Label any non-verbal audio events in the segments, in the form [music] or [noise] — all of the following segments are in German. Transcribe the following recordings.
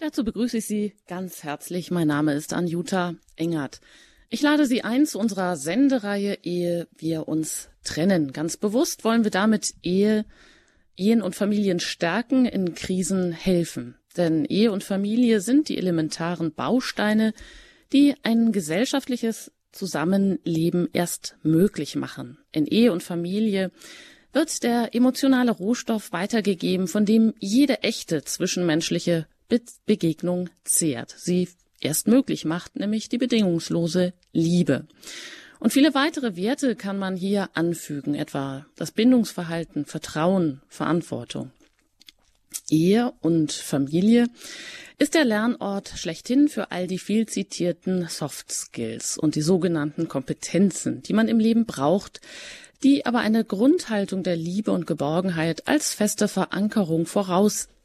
Dazu begrüße ich Sie ganz herzlich. Mein Name ist Anjuta Engert. Ich lade Sie ein zu unserer Sendereihe Ehe wir uns trennen. Ganz bewusst wollen wir damit Ehe, Ehen und Familien stärken, in Krisen helfen. Denn Ehe und Familie sind die elementaren Bausteine, die ein gesellschaftliches Zusammenleben erst möglich machen. In Ehe und Familie wird der emotionale Rohstoff weitergegeben, von dem jede echte zwischenmenschliche Be Begegnung zehrt, sie erst möglich macht, nämlich die bedingungslose Liebe. Und viele weitere Werte kann man hier anfügen, etwa das Bindungsverhalten, Vertrauen, Verantwortung. Ehe und Familie ist der Lernort schlechthin für all die viel zitierten Soft Skills und die sogenannten Kompetenzen, die man im Leben braucht, die aber eine Grundhaltung der Liebe und Geborgenheit als feste Verankerung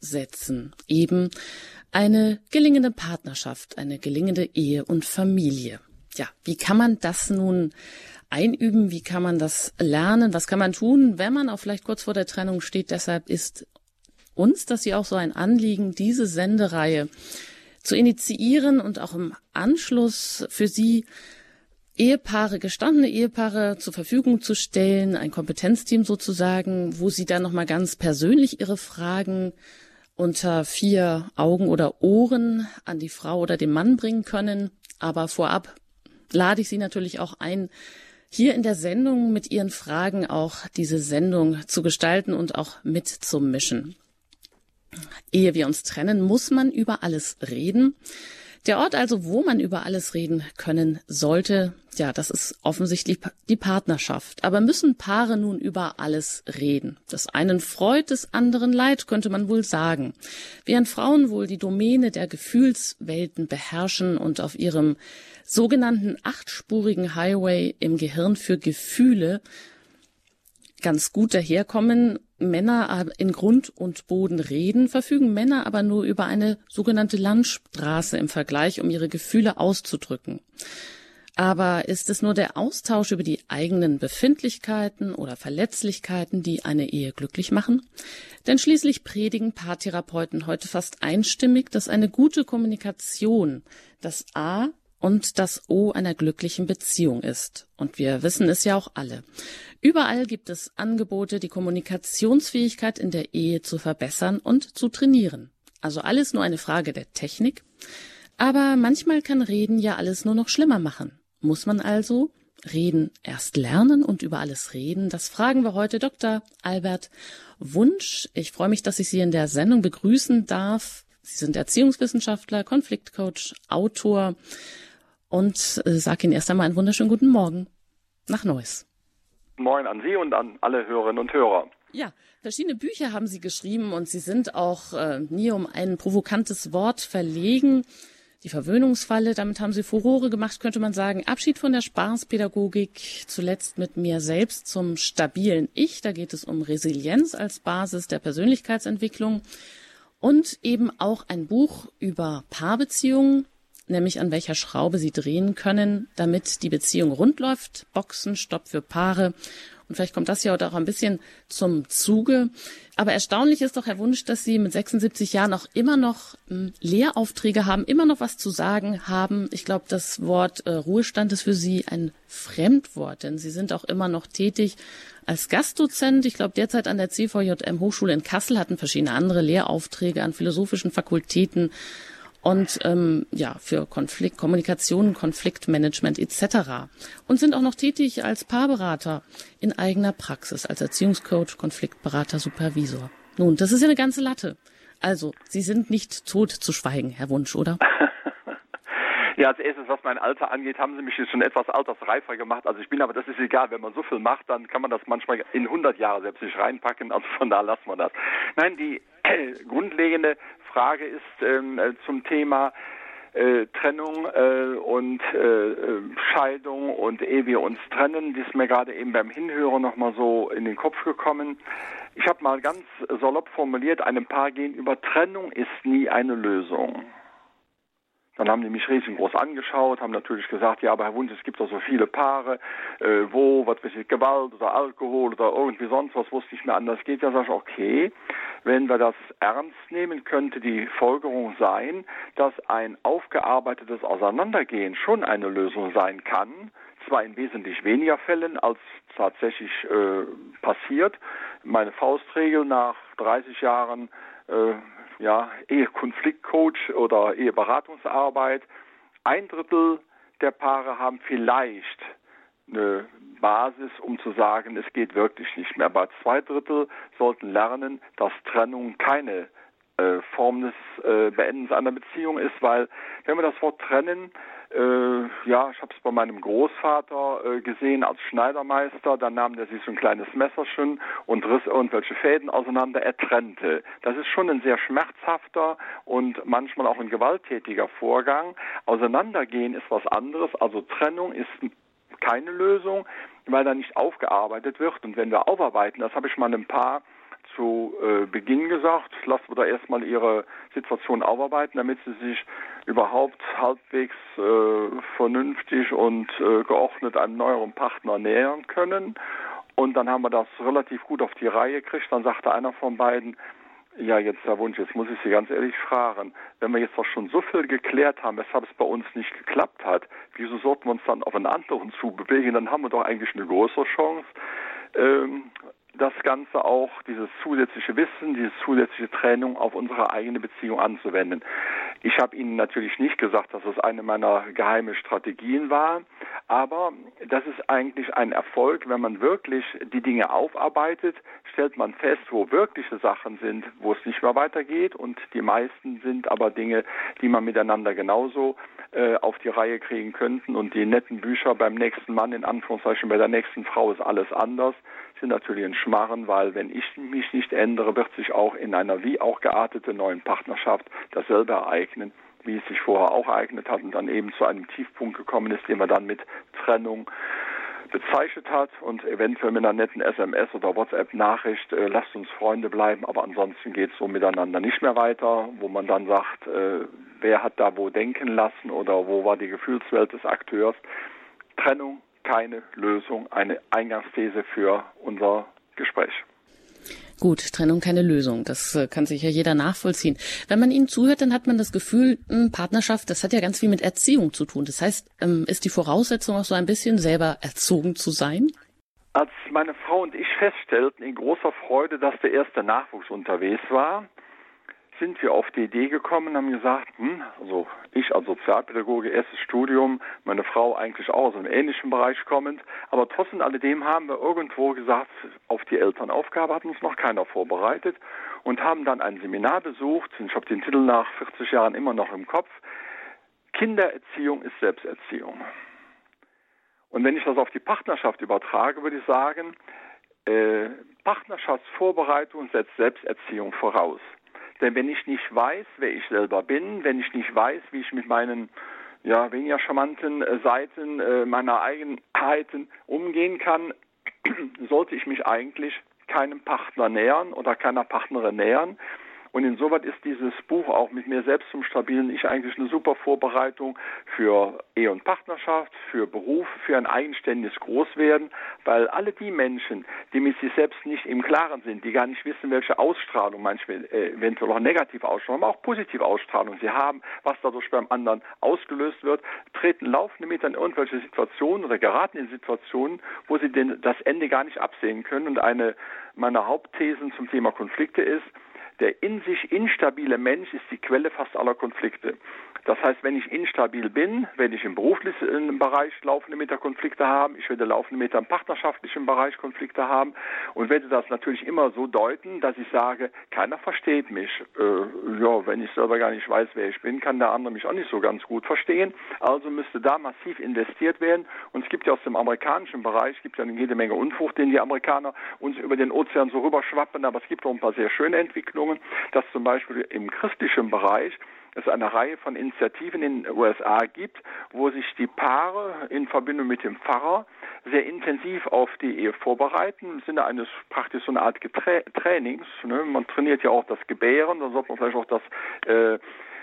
voraussetzen, eben eine gelingende Partnerschaft, eine gelingende Ehe und Familie. Ja, wie kann man das nun einüben? Wie kann man das lernen? Was kann man tun, wenn man auch vielleicht kurz vor der Trennung steht? Deshalb ist uns das hier auch so ein Anliegen, diese Sendereihe zu initiieren und auch im Anschluss für Sie Ehepaare, gestandene Ehepaare zur Verfügung zu stellen, ein Kompetenzteam sozusagen, wo sie dann nochmal ganz persönlich ihre Fragen unter vier Augen oder Ohren an die Frau oder den Mann bringen können. Aber vorab lade ich Sie natürlich auch ein, hier in der Sendung mit Ihren Fragen auch diese Sendung zu gestalten und auch mitzumischen. Ehe wir uns trennen, muss man über alles reden. Der Ort also, wo man über alles reden können sollte, ja, das ist offensichtlich die Partnerschaft. Aber müssen Paare nun über alles reden? Das einen freut, des anderen leid, könnte man wohl sagen. Während Frauen wohl die Domäne der Gefühlswelten beherrschen und auf ihrem sogenannten achtspurigen Highway im Gehirn für Gefühle ganz gut daherkommen, Männer in Grund und Boden reden, verfügen Männer aber nur über eine sogenannte Landstraße im Vergleich, um ihre Gefühle auszudrücken. Aber ist es nur der Austausch über die eigenen Befindlichkeiten oder Verletzlichkeiten, die eine Ehe glücklich machen? Denn schließlich predigen Paartherapeuten heute fast einstimmig, dass eine gute Kommunikation das A und das O einer glücklichen Beziehung ist. Und wir wissen es ja auch alle. Überall gibt es Angebote, die Kommunikationsfähigkeit in der Ehe zu verbessern und zu trainieren. Also alles nur eine Frage der Technik. Aber manchmal kann Reden ja alles nur noch schlimmer machen. Muss man also Reden erst lernen und über alles reden? Das fragen wir heute Dr. Albert Wunsch. Ich freue mich, dass ich Sie in der Sendung begrüßen darf. Sie sind Erziehungswissenschaftler, Konfliktcoach, Autor und äh, sage Ihnen erst einmal einen wunderschönen guten Morgen nach Neuss. Moin an Sie und an alle Hörerinnen und Hörer. Ja, verschiedene Bücher haben Sie geschrieben und Sie sind auch äh, nie um ein provokantes Wort verlegen. Die Verwöhnungsfalle, damit haben Sie Furore gemacht, könnte man sagen. Abschied von der Spaßpädagogik, zuletzt mit mir selbst zum stabilen Ich. Da geht es um Resilienz als Basis der Persönlichkeitsentwicklung. Und eben auch ein Buch über Paarbeziehungen, nämlich an welcher Schraube sie drehen können, damit die Beziehung rund läuft. Boxen, Stopp für Paare. Und vielleicht kommt das ja auch ein bisschen zum Zuge. Aber erstaunlich ist doch, Herr Wunsch, dass Sie mit 76 Jahren auch immer noch hm, Lehraufträge haben, immer noch was zu sagen haben. Ich glaube, das Wort äh, Ruhestand ist für Sie ein Fremdwort, denn Sie sind auch immer noch tätig als Gastdozent. Ich glaube, derzeit an der CVJM Hochschule in Kassel hatten verschiedene andere Lehraufträge an philosophischen Fakultäten und ähm, ja für Konflikt, Kommunikation, Konfliktmanagement etc. Und sind auch noch tätig als Paarberater in eigener Praxis, als Erziehungscoach, Konfliktberater, Supervisor. Nun, das ist ja eine ganze Latte. Also, Sie sind nicht tot zu schweigen, Herr Wunsch, oder? [laughs] Ja, als erstes, was mein Alter angeht, haben Sie mich jetzt schon etwas altersreifer gemacht. Also ich bin aber, das ist egal, wenn man so viel macht, dann kann man das manchmal in 100 Jahre selbst nicht reinpacken. Also von da lassen wir das. Nein, die [clears throat] grundlegende Frage ist ähm, äh, zum Thema äh, Trennung äh, und äh, äh, Scheidung und ehe wir uns trennen, die ist mir gerade eben beim Hinhören nochmal so in den Kopf gekommen. Ich habe mal ganz salopp formuliert, einem Paar gegenüber, Trennung ist nie eine Lösung. Dann haben die mich riesengroß angeschaut, haben natürlich gesagt, ja, aber Herr Wunsch, es gibt doch so viele Paare, äh, wo, was weiß ich, Gewalt oder Alkohol oder irgendwie sonst was, es nicht mehr anders geht. Ja, sage ich, okay, wenn wir das ernst nehmen, könnte die Folgerung sein, dass ein aufgearbeitetes Auseinandergehen schon eine Lösung sein kann, zwar in wesentlich weniger Fällen als tatsächlich äh, passiert. Meine Faustregel nach 30 Jahren äh, ja, Ehekonfliktcoach oder Eheberatungsarbeit. Ein Drittel der Paare haben vielleicht eine Basis, um zu sagen, es geht wirklich nicht mehr. Aber zwei Drittel sollten lernen, dass Trennung keine äh, Form des äh, Beendens einer Beziehung ist, weil wenn wir das Wort trennen, äh, ja, ich habe es bei meinem Großvater äh, gesehen als Schneidermeister, dann nahm der sich so ein kleines Messerchen und riss irgendwelche Fäden auseinander, er trennte. Das ist schon ein sehr schmerzhafter und manchmal auch ein gewalttätiger Vorgang. Auseinandergehen ist was anderes, also Trennung ist keine Lösung, weil da nicht aufgearbeitet wird. Und wenn wir aufarbeiten, das habe ich mal ein paar zu äh, Beginn gesagt, lassen wir da erstmal ihre Situation aufarbeiten, damit sie sich überhaupt halbwegs äh, vernünftig und äh, geordnet einem neueren Partner nähern können. Und dann haben wir das relativ gut auf die Reihe gekriegt. Dann sagte einer von beiden, ja, jetzt Herr Wunsch, jetzt muss ich Sie ganz ehrlich fragen, wenn wir jetzt doch schon so viel geklärt haben, weshalb es bei uns nicht geklappt hat, wieso sollten wir uns dann auf einen anderen zubewegen? Dann haben wir doch eigentlich eine größere Chance. Ähm, das Ganze auch, dieses zusätzliche Wissen, diese zusätzliche Training auf unsere eigene Beziehung anzuwenden. Ich habe Ihnen natürlich nicht gesagt, dass es eine meiner geheimen Strategien war, aber das ist eigentlich ein Erfolg, wenn man wirklich die Dinge aufarbeitet, stellt man fest, wo wirkliche Sachen sind, wo es nicht mehr weitergeht und die meisten sind aber Dinge, die man miteinander genauso äh, auf die Reihe kriegen könnten und die netten Bücher beim nächsten Mann in Anführungszeichen bei der nächsten Frau ist alles anders sind natürlich ein Schmarren, weil wenn ich mich nicht ändere, wird sich auch in einer wie auch gearteten neuen Partnerschaft dasselbe ereignen, wie es sich vorher auch ereignet hat und dann eben zu einem Tiefpunkt gekommen ist, den man dann mit Trennung bezeichnet hat und eventuell mit einer netten SMS oder WhatsApp-Nachricht, äh, lasst uns Freunde bleiben, aber ansonsten geht es so miteinander nicht mehr weiter, wo man dann sagt, äh, wer hat da wo denken lassen oder wo war die Gefühlswelt des Akteurs. Trennung keine Lösung, eine Eingangsthese für unser Gespräch. Gut, Trennung keine Lösung. Das äh, kann sich ja jeder nachvollziehen. Wenn man Ihnen zuhört, dann hat man das Gefühl, Partnerschaft, das hat ja ganz viel mit Erziehung zu tun. Das heißt, ähm, ist die Voraussetzung auch so ein bisschen selber erzogen zu sein? Als meine Frau und ich feststellten in großer Freude, dass der erste Nachwuchs unterwegs war, sind wir auf die Idee gekommen haben gesagt, hm, also ich als Sozialpädagoge, erstes Studium, meine Frau eigentlich auch aus einem ähnlichen Bereich kommend, aber trotzdem alledem haben wir irgendwo gesagt, auf die Elternaufgabe hat uns noch keiner vorbereitet und haben dann ein Seminar besucht, ich habe den Titel nach 40 Jahren immer noch im Kopf, Kindererziehung ist Selbsterziehung. Und wenn ich das auf die Partnerschaft übertrage, würde ich sagen, äh, Partnerschaftsvorbereitung setzt Selbsterziehung voraus. Denn wenn ich nicht weiß, wer ich selber bin, wenn ich nicht weiß, wie ich mit meinen ja, weniger charmanten äh, Seiten äh, meiner Eigenheiten umgehen kann, [clears throat] sollte ich mich eigentlich keinem Partner nähern oder keiner Partnerin nähern, und insoweit ist dieses Buch auch mit mir selbst zum stabilen Ich eigentlich eine super Vorbereitung für Ehe und Partnerschaft, für Beruf, für ein eigenständiges Großwerden, weil alle die Menschen, die mit sich selbst nicht im Klaren sind, die gar nicht wissen, welche Ausstrahlung, manchmal äh, eventuell auch negative Ausstrahlung, aber auch positive Ausstrahlung sie haben, was dadurch beim anderen ausgelöst wird, treten laufende mit an irgendwelche Situationen oder geraten in Situationen, wo sie denn das Ende gar nicht absehen können. Und eine meiner Hauptthesen zum Thema Konflikte ist, der in sich instabile Mensch ist die Quelle fast aller Konflikte. Das heißt, wenn ich instabil bin, wenn ich im beruflichen Bereich laufende Metakonflikte habe, ich werde laufende Meter im partnerschaftlichen Bereich Konflikte haben und werde das natürlich immer so deuten, dass ich sage, keiner versteht mich. Äh, ja, wenn ich selber gar nicht weiß, wer ich bin, kann der andere mich auch nicht so ganz gut verstehen. Also müsste da massiv investiert werden. Und es gibt ja aus dem amerikanischen Bereich, es gibt ja eine jede Menge Unfug, den die Amerikaner uns über den Ozean so rüberschwappen, aber es gibt auch ein paar sehr schöne Entwicklungen, dass zum Beispiel im christlichen Bereich es eine Reihe von Initiativen in den USA gibt, wo sich die Paare in Verbindung mit dem Pfarrer sehr intensiv auf die Ehe vorbereiten, im Sinne eines praktisch so eine Art Getra Trainings. Ne? Man trainiert ja auch das Gebären, dann sollte man vielleicht auch das äh,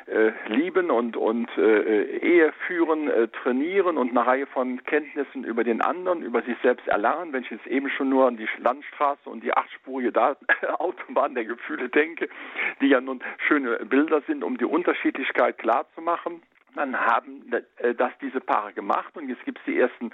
äh, lieben und, und äh, Ehe führen, äh, trainieren und eine Reihe von Kenntnissen über den anderen, über sich selbst erlernen. Wenn ich jetzt eben schon nur an die Landstraße und die achtspurige [laughs] Autobahn der Gefühle denke, die ja nun schöne Bilder sind, um die Unterschiedlichkeit klarzumachen dann haben äh, das diese Paare gemacht und jetzt gibt es die ersten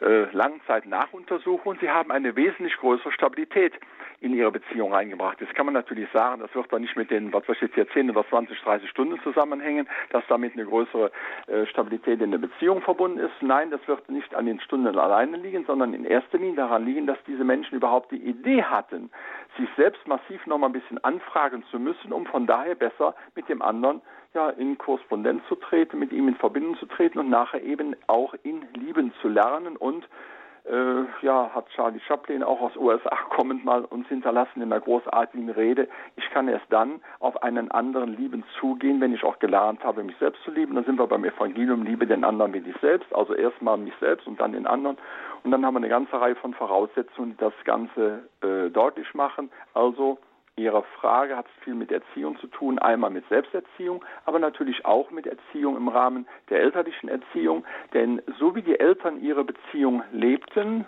äh, Langzeit-Nachuntersuchungen. Sie haben eine wesentlich größere Stabilität in ihre Beziehung reingebracht. Jetzt kann man natürlich sagen, das wird doch nicht mit den, was weiß ich jetzt hier 10 oder 20, 30 Stunden zusammenhängen, dass damit eine größere äh, Stabilität in der Beziehung verbunden ist. Nein, das wird nicht an den Stunden alleine liegen, sondern in erster Linie daran liegen, dass diese Menschen überhaupt die Idee hatten, sich selbst massiv noch mal ein bisschen anfragen zu müssen, um von daher besser mit dem anderen ja in Korrespondenz zu treten, mit ihm in Verbindung zu treten und nachher eben auch ihn lieben zu lernen und äh, ja, hat Charlie Chaplin auch aus USA [laughs] kommend mal uns hinterlassen in einer großartigen Rede. Ich kann erst dann auf einen anderen lieben zugehen, wenn ich auch gelernt habe, mich selbst zu lieben. Dann sind wir beim Evangelium, liebe den anderen wie dich selbst. Also erstmal mich selbst und dann den anderen. Und dann haben wir eine ganze Reihe von Voraussetzungen, die das Ganze äh, deutlich machen. Also Ihre Frage hat viel mit Erziehung zu tun, einmal mit Selbsterziehung, aber natürlich auch mit Erziehung im Rahmen der elterlichen Erziehung. Denn so wie die Eltern ihre Beziehung lebten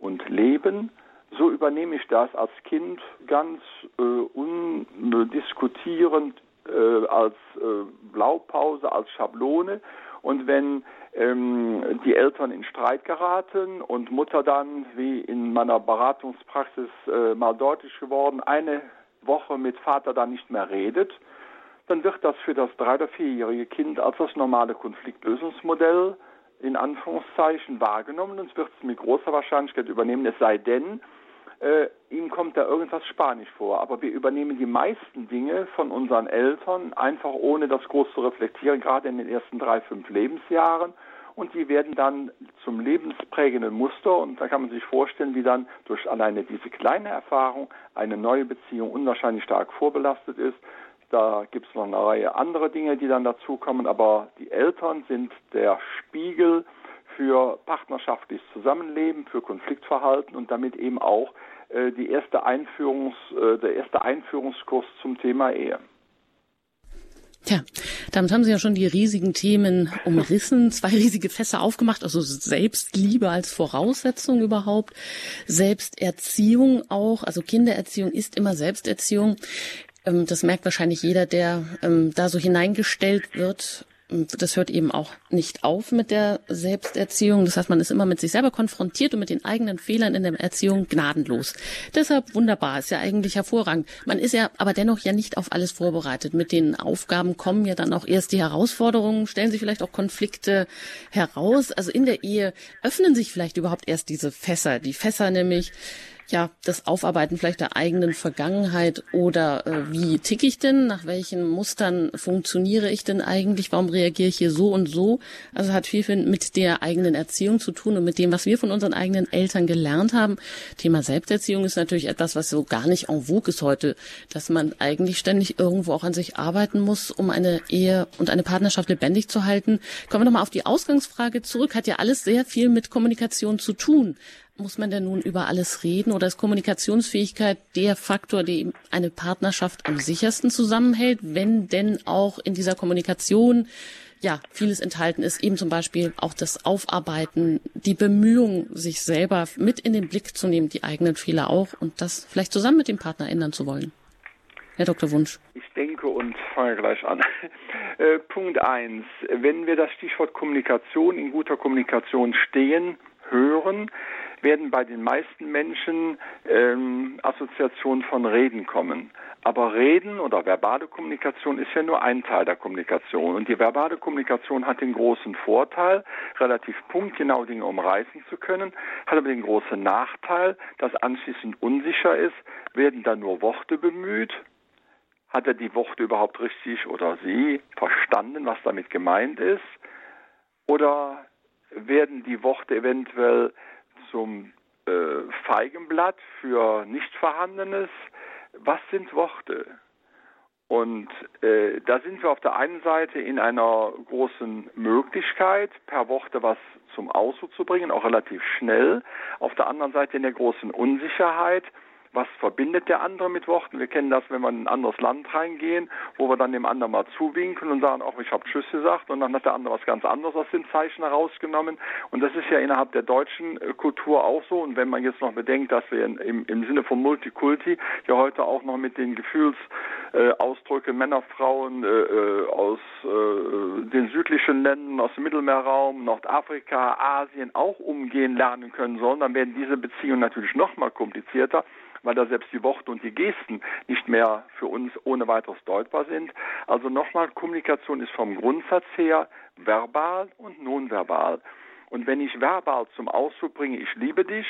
und leben, so übernehme ich das als Kind ganz äh, undiskutierend äh, als äh, Blaupause, als Schablone. Und wenn ähm, die Eltern in Streit geraten und Mutter dann, wie in meiner Beratungspraxis äh, mal deutlich geworden, eine Woche mit Vater dann nicht mehr redet, dann wird das für das drei- oder vierjährige Kind als das normale Konfliktlösungsmodell in Anführungszeichen wahrgenommen und wird es mit großer Wahrscheinlichkeit übernehmen, es sei denn, äh, ihm kommt da irgendwas Spanisch vor. Aber wir übernehmen die meisten Dinge von unseren Eltern einfach ohne das groß zu reflektieren, gerade in den ersten drei, fünf Lebensjahren. Und die werden dann zum lebensprägenden Muster. Und da kann man sich vorstellen, wie dann durch alleine diese kleine Erfahrung eine neue Beziehung unwahrscheinlich stark vorbelastet ist. Da gibt es noch eine Reihe anderer Dinge, die dann dazukommen. Aber die Eltern sind der Spiegel für partnerschaftliches Zusammenleben, für Konfliktverhalten und damit eben auch äh, die erste Einführungs, äh, der erste Einführungskurs zum Thema Ehe. Tja, damit haben Sie ja schon die riesigen Themen umrissen, zwei riesige Fässer aufgemacht, also Selbstliebe als Voraussetzung überhaupt, Selbsterziehung auch, also Kindererziehung ist immer Selbsterziehung. Ähm, das merkt wahrscheinlich jeder, der ähm, da so hineingestellt wird das hört eben auch nicht auf mit der Selbsterziehung. Das heißt, man ist immer mit sich selber konfrontiert und mit den eigenen Fehlern in der Erziehung gnadenlos. Deshalb wunderbar, ist ja eigentlich hervorragend. Man ist ja aber dennoch ja nicht auf alles vorbereitet. Mit den Aufgaben kommen ja dann auch erst die Herausforderungen, stellen sich vielleicht auch Konflikte heraus. Also in der Ehe öffnen sich vielleicht überhaupt erst diese Fässer. Die Fässer nämlich, ja, das Aufarbeiten vielleicht der eigenen Vergangenheit oder äh, wie ticke ich denn, nach welchen Mustern funktioniere ich denn eigentlich, warum reagiere ich hier so und so. Also hat viel mit der eigenen Erziehung zu tun und mit dem, was wir von unseren eigenen Eltern gelernt haben. Thema Selbsterziehung ist natürlich etwas, was so gar nicht en vogue ist heute, dass man eigentlich ständig irgendwo auch an sich arbeiten muss, um eine Ehe und eine Partnerschaft lebendig zu halten. Kommen wir nochmal auf die Ausgangsfrage zurück, hat ja alles sehr viel mit Kommunikation zu tun. Muss man denn nun über alles reden oder ist Kommunikationsfähigkeit der Faktor, der eine Partnerschaft am sichersten zusammenhält, wenn denn auch in dieser Kommunikation ja vieles enthalten ist, eben zum Beispiel auch das Aufarbeiten, die Bemühung, sich selber mit in den Blick zu nehmen, die eigenen Fehler auch und das vielleicht zusammen mit dem Partner ändern zu wollen. Herr Dr. Wunsch. Ich denke und fange gleich an. [laughs] Äh, Punkt eins: Wenn wir das Stichwort Kommunikation in guter Kommunikation stehen, hören, werden bei den meisten Menschen ähm, Assoziationen von Reden kommen. Aber Reden oder verbale Kommunikation ist ja nur ein Teil der Kommunikation. Und die verbale Kommunikation hat den großen Vorteil, relativ punktgenau Dinge umreißen zu können, hat aber den großen Nachteil, dass anschließend unsicher ist, werden da nur Worte bemüht, hat er die Worte überhaupt richtig oder sie verstanden, was damit gemeint ist? Oder werden die Worte eventuell zum äh, Feigenblatt für nicht vorhandenes. Was sind Worte? Und äh, da sind wir auf der einen Seite in einer großen Möglichkeit, per Worte was zum Ausdruck zu bringen, auch relativ schnell. Auf der anderen Seite in der großen Unsicherheit, was verbindet der andere mit Worten. Wir kennen das, wenn wir in ein anderes Land reingehen, wo wir dann dem anderen mal zuwinken und sagen, auch ich habe Tschüss gesagt und dann hat der andere was ganz anderes aus dem Zeichen herausgenommen. Und das ist ja innerhalb der deutschen äh, Kultur auch so. Und wenn man jetzt noch bedenkt, dass wir im, im Sinne von Multikulti ja heute auch noch mit den Gefühlsausdrücken äh, Männer, Frauen äh, äh, aus äh, den südlichen Ländern, aus dem Mittelmeerraum, Nordafrika, Asien auch umgehen lernen können sollen, dann werden diese Beziehungen natürlich noch mal komplizierter weil da selbst die Worte und die Gesten nicht mehr für uns ohne weiteres deutbar sind. Also nochmal, Kommunikation ist vom Grundsatz her verbal und nonverbal. Und wenn ich verbal zum Ausdruck bringe, ich liebe dich,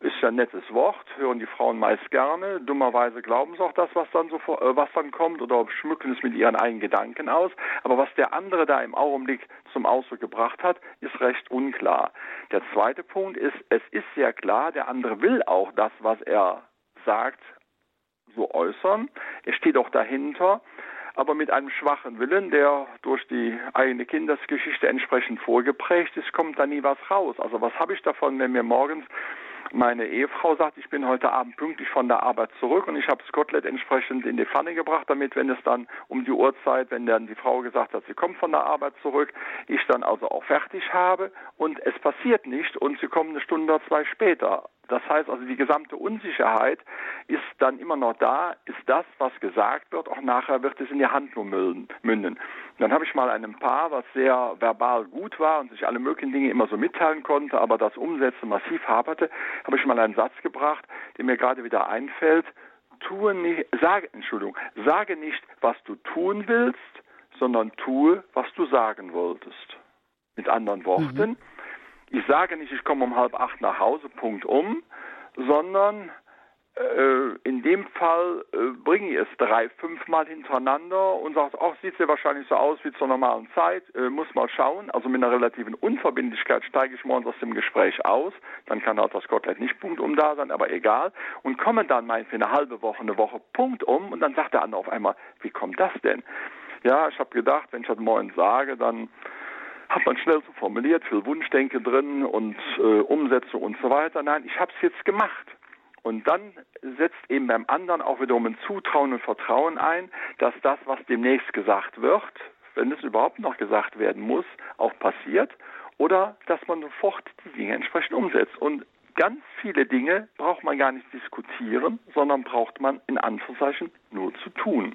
ist ja ein nettes Wort, hören die Frauen meist gerne. Dummerweise glauben sie auch das, was dann so äh, was dann kommt oder schmücken es mit ihren eigenen Gedanken aus. Aber was der andere da im Augenblick zum Ausdruck gebracht hat, ist recht unklar. Der zweite Punkt ist, es ist sehr klar, der andere will auch das, was er sagt, so äußern. Er steht auch dahinter aber mit einem schwachen Willen, der durch die eigene Kindesgeschichte entsprechend vorgeprägt ist, kommt da nie was raus. Also was habe ich davon, wenn mir morgens meine Ehefrau sagt, ich bin heute Abend pünktlich von der Arbeit zurück und ich habe das entsprechend in die Pfanne gebracht, damit, wenn es dann um die Uhrzeit, wenn dann die Frau gesagt hat, sie kommt von der Arbeit zurück, ich dann also auch fertig habe und es passiert nicht und sie kommen eine Stunde oder zwei später. Das heißt also, die gesamte Unsicherheit ist dann immer noch da. Ist das, was gesagt wird, auch nachher wird es in die Handlung münden. Dann habe ich mal einem Paar, was sehr verbal gut war und sich alle möglichen Dinge immer so mitteilen konnte, aber das Umsetzen massiv haperte, habe ich mal einen Satz gebracht, der mir gerade wieder einfällt. Tue nicht, sage, Entschuldigung, sage nicht, was du tun willst, sondern tue, was du sagen wolltest. Mit anderen Worten, mhm ich sage nicht, ich komme um halb acht nach Hause, Punkt um, sondern in dem Fall äh, bringe ich es drei, fünfmal hintereinander und sage, ach, sieht ja wahrscheinlich so aus wie zur normalen Zeit, äh, muss mal schauen. Also mit einer relativen Unverbindlichkeit steige ich morgens aus dem Gespräch aus, dann kann auch das Kotelett nicht Punkt um da sein, aber egal. Und komme dann für eine halbe Woche, eine Woche Punkt um und dann sagt der andere auf einmal, wie kommt das denn? Ja, ich habe gedacht, wenn ich das morgen sage, dann hat man schnell so formuliert, viel Wunschdenke drin und äh, Umsetzung und so weiter. Nein, ich habe es jetzt gemacht. Und dann setzt eben beim anderen auch wiederum ein Zutrauen und Vertrauen ein, dass das, was demnächst gesagt wird, wenn es überhaupt noch gesagt werden muss, auch passiert oder dass man sofort die Dinge entsprechend umsetzt. Und ganz viele Dinge braucht man gar nicht diskutieren, sondern braucht man in Anführungszeichen nur zu tun.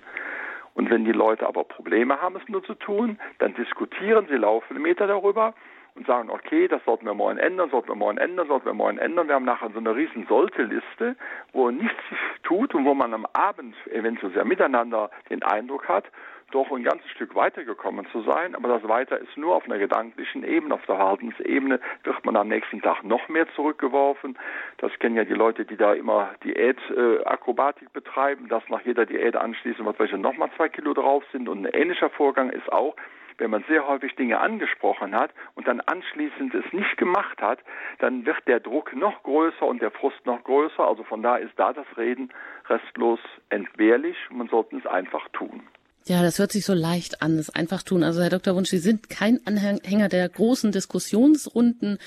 Und wenn die Leute aber Probleme haben, es nur zu tun, dann diskutieren sie laufen Meter darüber und sagen, okay, das sollten wir morgen ändern, sollten wir morgen ändern, sollten wir morgen ändern. Wir haben nachher so eine riesen Sollte-Liste, wo nichts sich tut und wo man am Abend eventuell sehr miteinander den Eindruck hat, doch ein ganzes Stück weitergekommen zu sein, aber das Weiter ist nur auf einer gedanklichen Ebene, auf der Verhaltensebene wird man am nächsten Tag noch mehr zurückgeworfen. Das kennen ja die Leute, die da immer Diät-Akrobatik äh, betreiben, dass nach jeder Diät anschließend was welche nochmal zwei Kilo drauf sind und ein ähnlicher Vorgang ist auch, wenn man sehr häufig Dinge angesprochen hat und dann anschließend es nicht gemacht hat, dann wird der Druck noch größer und der Frust noch größer. Also von da ist da das Reden restlos entbehrlich. Man sollte es einfach tun. Ja, das hört sich so leicht an, das einfach tun. Also Herr Dr. Wunsch, Sie sind kein Anhänger der großen Diskussionsrunden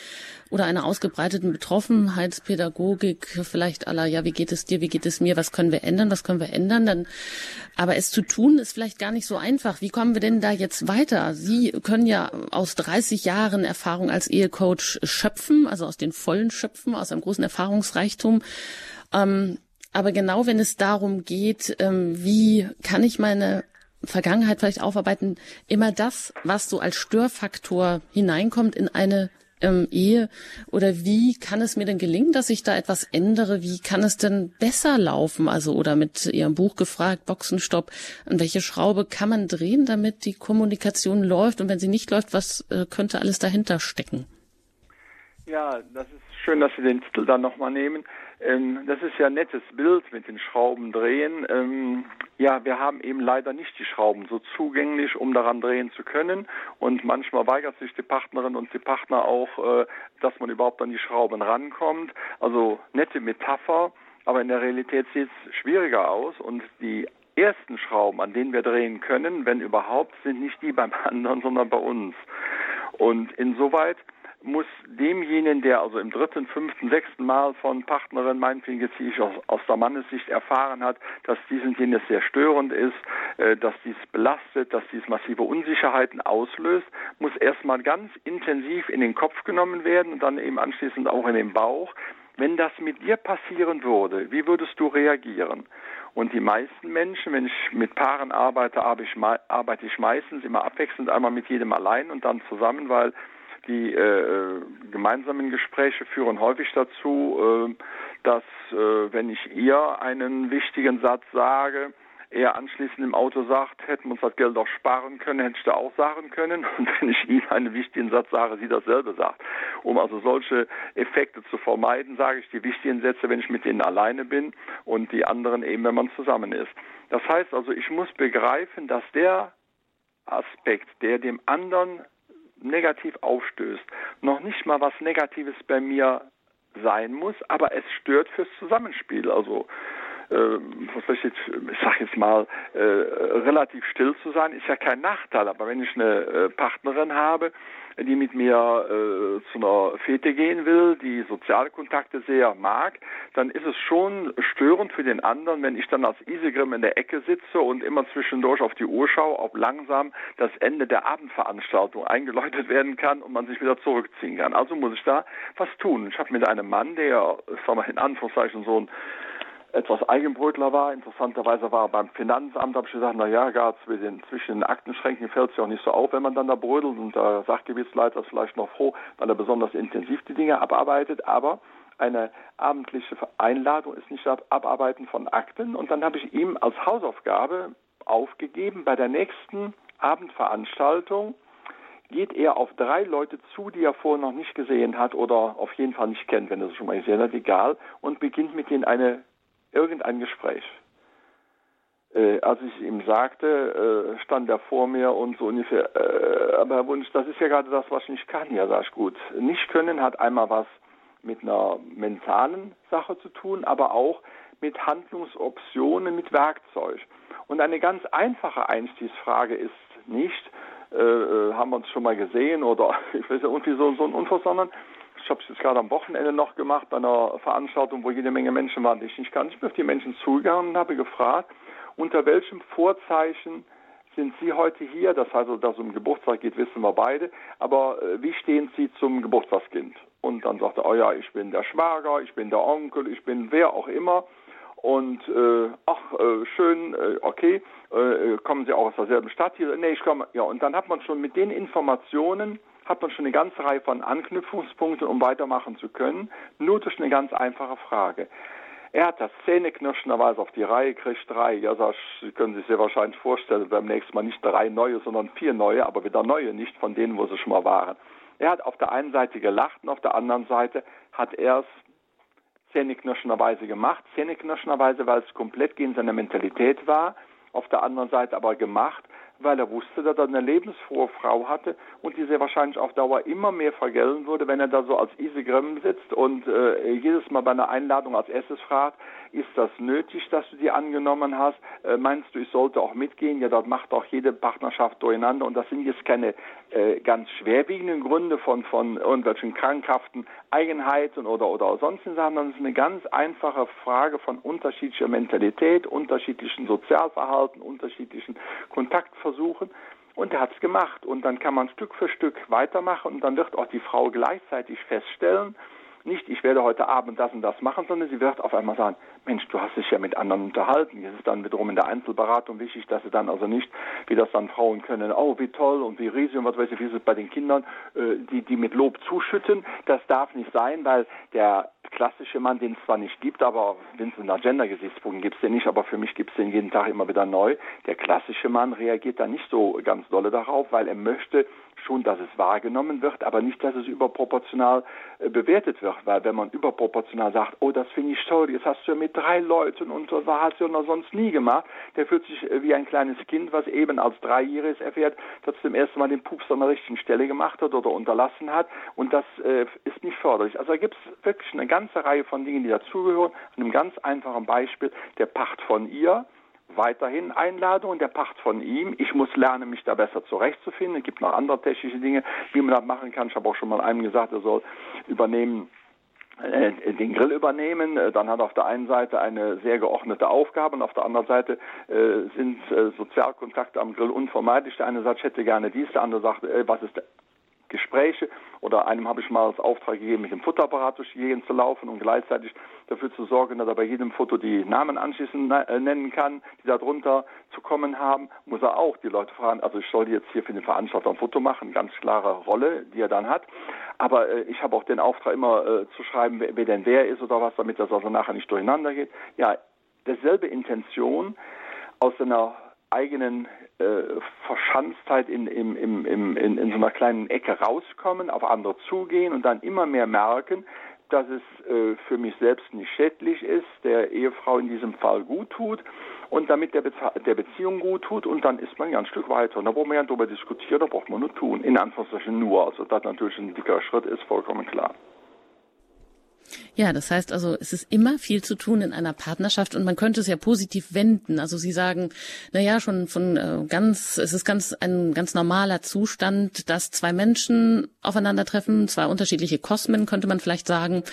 oder einer ausgebreiteten Betroffenheitspädagogik, vielleicht aller, ja, wie geht es dir, wie geht es mir, was können wir ändern, was können wir ändern, dann, aber es zu tun ist vielleicht gar nicht so einfach. Wie kommen wir denn da jetzt weiter? Sie können ja aus 30 Jahren Erfahrung als Ehecoach schöpfen, also aus den vollen schöpfen, aus einem großen Erfahrungsreichtum. Ähm, aber genau wenn es darum geht, ähm, wie kann ich meine Vergangenheit vielleicht aufarbeiten, immer das, was so als Störfaktor hineinkommt in eine ähm, Ehe oder wie kann es mir denn gelingen, dass ich da etwas ändere? Wie kann es denn besser laufen? Also oder mit Ihrem Buch gefragt, Boxenstopp, an welche Schraube kann man drehen, damit die Kommunikation läuft? Und wenn sie nicht läuft, was äh, könnte alles dahinter stecken? Ja, das ist schön, dass Sie den Titel dann nochmal nehmen. Ähm, das ist ja ein nettes Bild mit den Schrauben drehen. Ähm, ja, wir haben eben leider nicht die Schrauben so zugänglich, um daran drehen zu können. Und manchmal weigert sich die Partnerin und die Partner auch, äh, dass man überhaupt an die Schrauben rankommt. Also nette Metapher, aber in der Realität sieht es schwieriger aus. Und die ersten Schrauben, an denen wir drehen können, wenn überhaupt, sind nicht die beim [laughs] anderen, sondern bei uns. Und insoweit muss demjenigen, der also im dritten, fünften, sechsten Mal von Partnerin, meinetwegen jetzt ich aus, aus der Mannessicht erfahren hat, dass dies und jenes sehr störend ist, äh, dass dies belastet, dass dies massive Unsicherheiten auslöst, muss erstmal ganz intensiv in den Kopf genommen werden und dann eben anschließend auch in den Bauch. Wenn das mit dir passieren würde, wie würdest du reagieren? Und die meisten Menschen, wenn ich mit Paaren arbeite, arbeite ich meistens immer abwechselnd einmal mit jedem allein und dann zusammen, weil die äh, gemeinsamen Gespräche führen häufig dazu, äh, dass äh, wenn ich ihr einen wichtigen Satz sage, er anschließend im Auto sagt, hätten wir uns das Geld auch sparen können, hätte ich da auch sagen können. [laughs] Und wenn ich ihm einen wichtigen Satz sage, sie dasselbe sagt. Um also solche Effekte zu vermeiden, sage ich die wichtigen Sätze, wenn ich mit denen alleine bin und die anderen eben, wenn man zusammen ist. Das heißt also, ich muss begreifen, dass der Aspekt, der dem anderen negativ aufstößt, noch nicht mal was Negatives bei mir sein muss, aber es stört fürs Zusammenspiel. Also äh, was weiß ich, ich sag jetzt mal, äh, relativ still zu sein, ist ja kein Nachteil. Aber wenn ich eine äh, Partnerin habe, die mit mir äh, zu einer Fete gehen will, die soziale Kontakte sehr mag, dann ist es schon störend für den anderen, wenn ich dann als Isegrim in der Ecke sitze und immer zwischendurch auf die Uhr schaue, ob langsam das Ende der Abendveranstaltung eingeläutet werden kann und man sich wieder zurückziehen kann. Also muss ich da was tun. Ich habe mit einem Mann, der, sagen wir in Anführungszeichen, so ein etwas Eigenbrötler war. Interessanterweise war er beim Finanzamt, habe ich gesagt, na ja, gar zwischen den Aktenschränken fällt es ja auch nicht so auf, wenn man dann da brödelt. Und der Sachgebietsleiter ist vielleicht noch froh, weil er besonders intensiv die Dinge abarbeitet, aber eine abendliche Einladung ist nicht das Abarbeiten von Akten. Und dann habe ich ihm als Hausaufgabe aufgegeben, bei der nächsten Abendveranstaltung geht er auf drei Leute zu, die er vorher noch nicht gesehen hat oder auf jeden Fall nicht kennt, wenn er sie schon mal gesehen hat, egal, und beginnt mit ihnen eine irgendein Gespräch. Äh, als ich ihm sagte, äh, stand er vor mir und so ungefähr, äh, aber Herr Wunsch, das ist ja gerade das, was ich nicht kann. Ja, sag ich gut. Nicht können hat einmal was mit einer mentalen Sache zu tun, aber auch mit Handlungsoptionen, mit Werkzeug. Und eine ganz einfache Einstiegsfrage ist nicht, äh, äh haben wir uns schon mal gesehen oder [laughs] ich weiß ja irgendwie so, so ein Unfall, sondern ich habe es jetzt gerade am Wochenende noch gemacht bei einer Veranstaltung, wo jede Menge Menschen waren, die ich nicht kannte. Ich bin auf die Menschen zugegangen und habe gefragt, unter welchem Vorzeichen sind Sie heute hier? Das heißt, dass es um Geburtstag geht, wissen wir beide. Aber äh, wie stehen Sie zum Geburtstagskind? Und dann sagte er, oh ja, ich bin der Schwager, ich bin der Onkel, ich bin wer auch immer. Und äh, ach, äh, schön, äh, okay, äh, kommen Sie auch aus derselben Stadt hier? Nee, ich komme, ja, und dann hat man schon mit den Informationen hat man schon eine ganze Reihe von Anknüpfungspunkten, um weitermachen zu können, nur durch eine ganz einfache Frage. Er hat das zähneknirschenderweise auf die Reihe gekriegt, drei, ja, das können Sie sich sehr wahrscheinlich vorstellen, beim nächsten Mal nicht drei neue, sondern vier neue, aber wieder neue, nicht von denen, wo sie schon mal waren. Er hat auf der einen Seite gelacht und auf der anderen Seite hat er es zähneknirschenderweise gemacht, zähneknirschenderweise, weil es komplett gegen seine Mentalität war, auf der anderen Seite aber gemacht, weil er wusste, dass er eine lebensfrohe Frau hatte und die sehr wahrscheinlich auf Dauer immer mehr vergelten würde, wenn er da so als Isegrim sitzt und äh, jedes Mal bei einer Einladung als erstes fragt, ist das nötig, dass du die angenommen hast? Äh, meinst du, ich sollte auch mitgehen? Ja, das macht auch jede Partnerschaft durcheinander und das sind jetzt keine äh, ganz schwerwiegenden Gründe von, von irgendwelchen krankhaften Eigenheiten oder, oder sonstigen Sachen, sondern es ist eine ganz einfache Frage von unterschiedlicher Mentalität, unterschiedlichen Sozialverhalten, unterschiedlichen Kontaktversuchen. Und er hat es gemacht. Und dann kann man Stück für Stück weitermachen und dann wird auch die Frau gleichzeitig feststellen, nicht, ich werde heute Abend das und das machen, sondern sie wird auf einmal sagen, Mensch, du hast dich ja mit anderen unterhalten. Es ist dann wiederum in der Einzelberatung wichtig, dass sie dann also nicht, wie das dann Frauen können, oh, wie toll und wie riesig und was weiß ich, wie ist es bei den Kindern, äh, die, die mit Lob zuschütten. Das darf nicht sein, weil der klassische Mann, den es zwar nicht gibt, aber wenn es nach Gender-Gesichtspunkten gibt es den nicht, aber für mich gibt es den jeden Tag immer wieder neu. Der klassische Mann reagiert da nicht so ganz dolle darauf, weil er möchte schon, dass es wahrgenommen wird, aber nicht, dass es überproportional äh, bewertet wird, weil wenn man überproportional sagt, oh, das finde ich toll, jetzt hast du ja mit drei Leuten und so hast du ja noch sonst nie gemacht, der fühlt sich äh, wie ein kleines Kind, was eben als Dreijähriges erfährt, dass zum ersten Mal den Pups an der richtigen Stelle gemacht hat oder unterlassen hat und das äh, ist nicht förderlich. Also da gibt es wirklich eine ganze Reihe von Dingen, die dazugehören. An einem ganz einfachen Beispiel, der Pacht von ihr, weiterhin Einladungen, der Pacht von ihm. Ich muss lernen, mich da besser zurechtzufinden. Es gibt noch andere technische Dinge, wie man das machen kann. Ich habe auch schon mal einem gesagt, er soll übernehmen, äh, den Grill übernehmen. Äh, dann hat er auf der einen Seite eine sehr geordnete Aufgabe und auf der anderen Seite äh, sind äh, Sozialkontakte am Grill unvermeidlich. Der eine sagt, ich hätte gerne dies, der andere sagt, äh, was ist Gespräche oder einem habe ich mal als Auftrag gegeben, mit dem Futterapparat durch die Gegend zu laufen und gleichzeitig dafür zu sorgen, dass er bei jedem Foto die Namen anschließend äh, nennen kann, die darunter zu kommen haben, muss er auch die Leute fragen, also ich soll jetzt hier für den Veranstalter ein Foto machen, ganz klare Rolle, die er dann hat. Aber äh, ich habe auch den Auftrag immer äh, zu schreiben, wer, wer denn wer ist oder was, damit das also nachher nicht durcheinander geht. Ja, derselbe Intention aus einer eigenen äh, Verschanztheit in, in, in, in, in so einer kleinen Ecke rauskommen, auf andere zugehen und dann immer mehr merken, dass es äh, für mich selbst nicht schädlich ist, der Ehefrau in diesem Fall gut tut und damit der, Bezie der Beziehung gut tut und dann ist man ja ein Stück weiter. Und da braucht man ja darüber diskutieren, da braucht man nur tun. In Anführungszeichen nur. Also das natürlich ein dicker Schritt ist, vollkommen klar. Ja, das heißt also, es ist immer viel zu tun in einer Partnerschaft und man könnte es ja positiv wenden. Also Sie sagen, na ja, schon von äh, ganz, es ist ganz ein ganz normaler Zustand, dass zwei Menschen aufeinandertreffen, zwei unterschiedliche Kosmen, könnte man vielleicht sagen.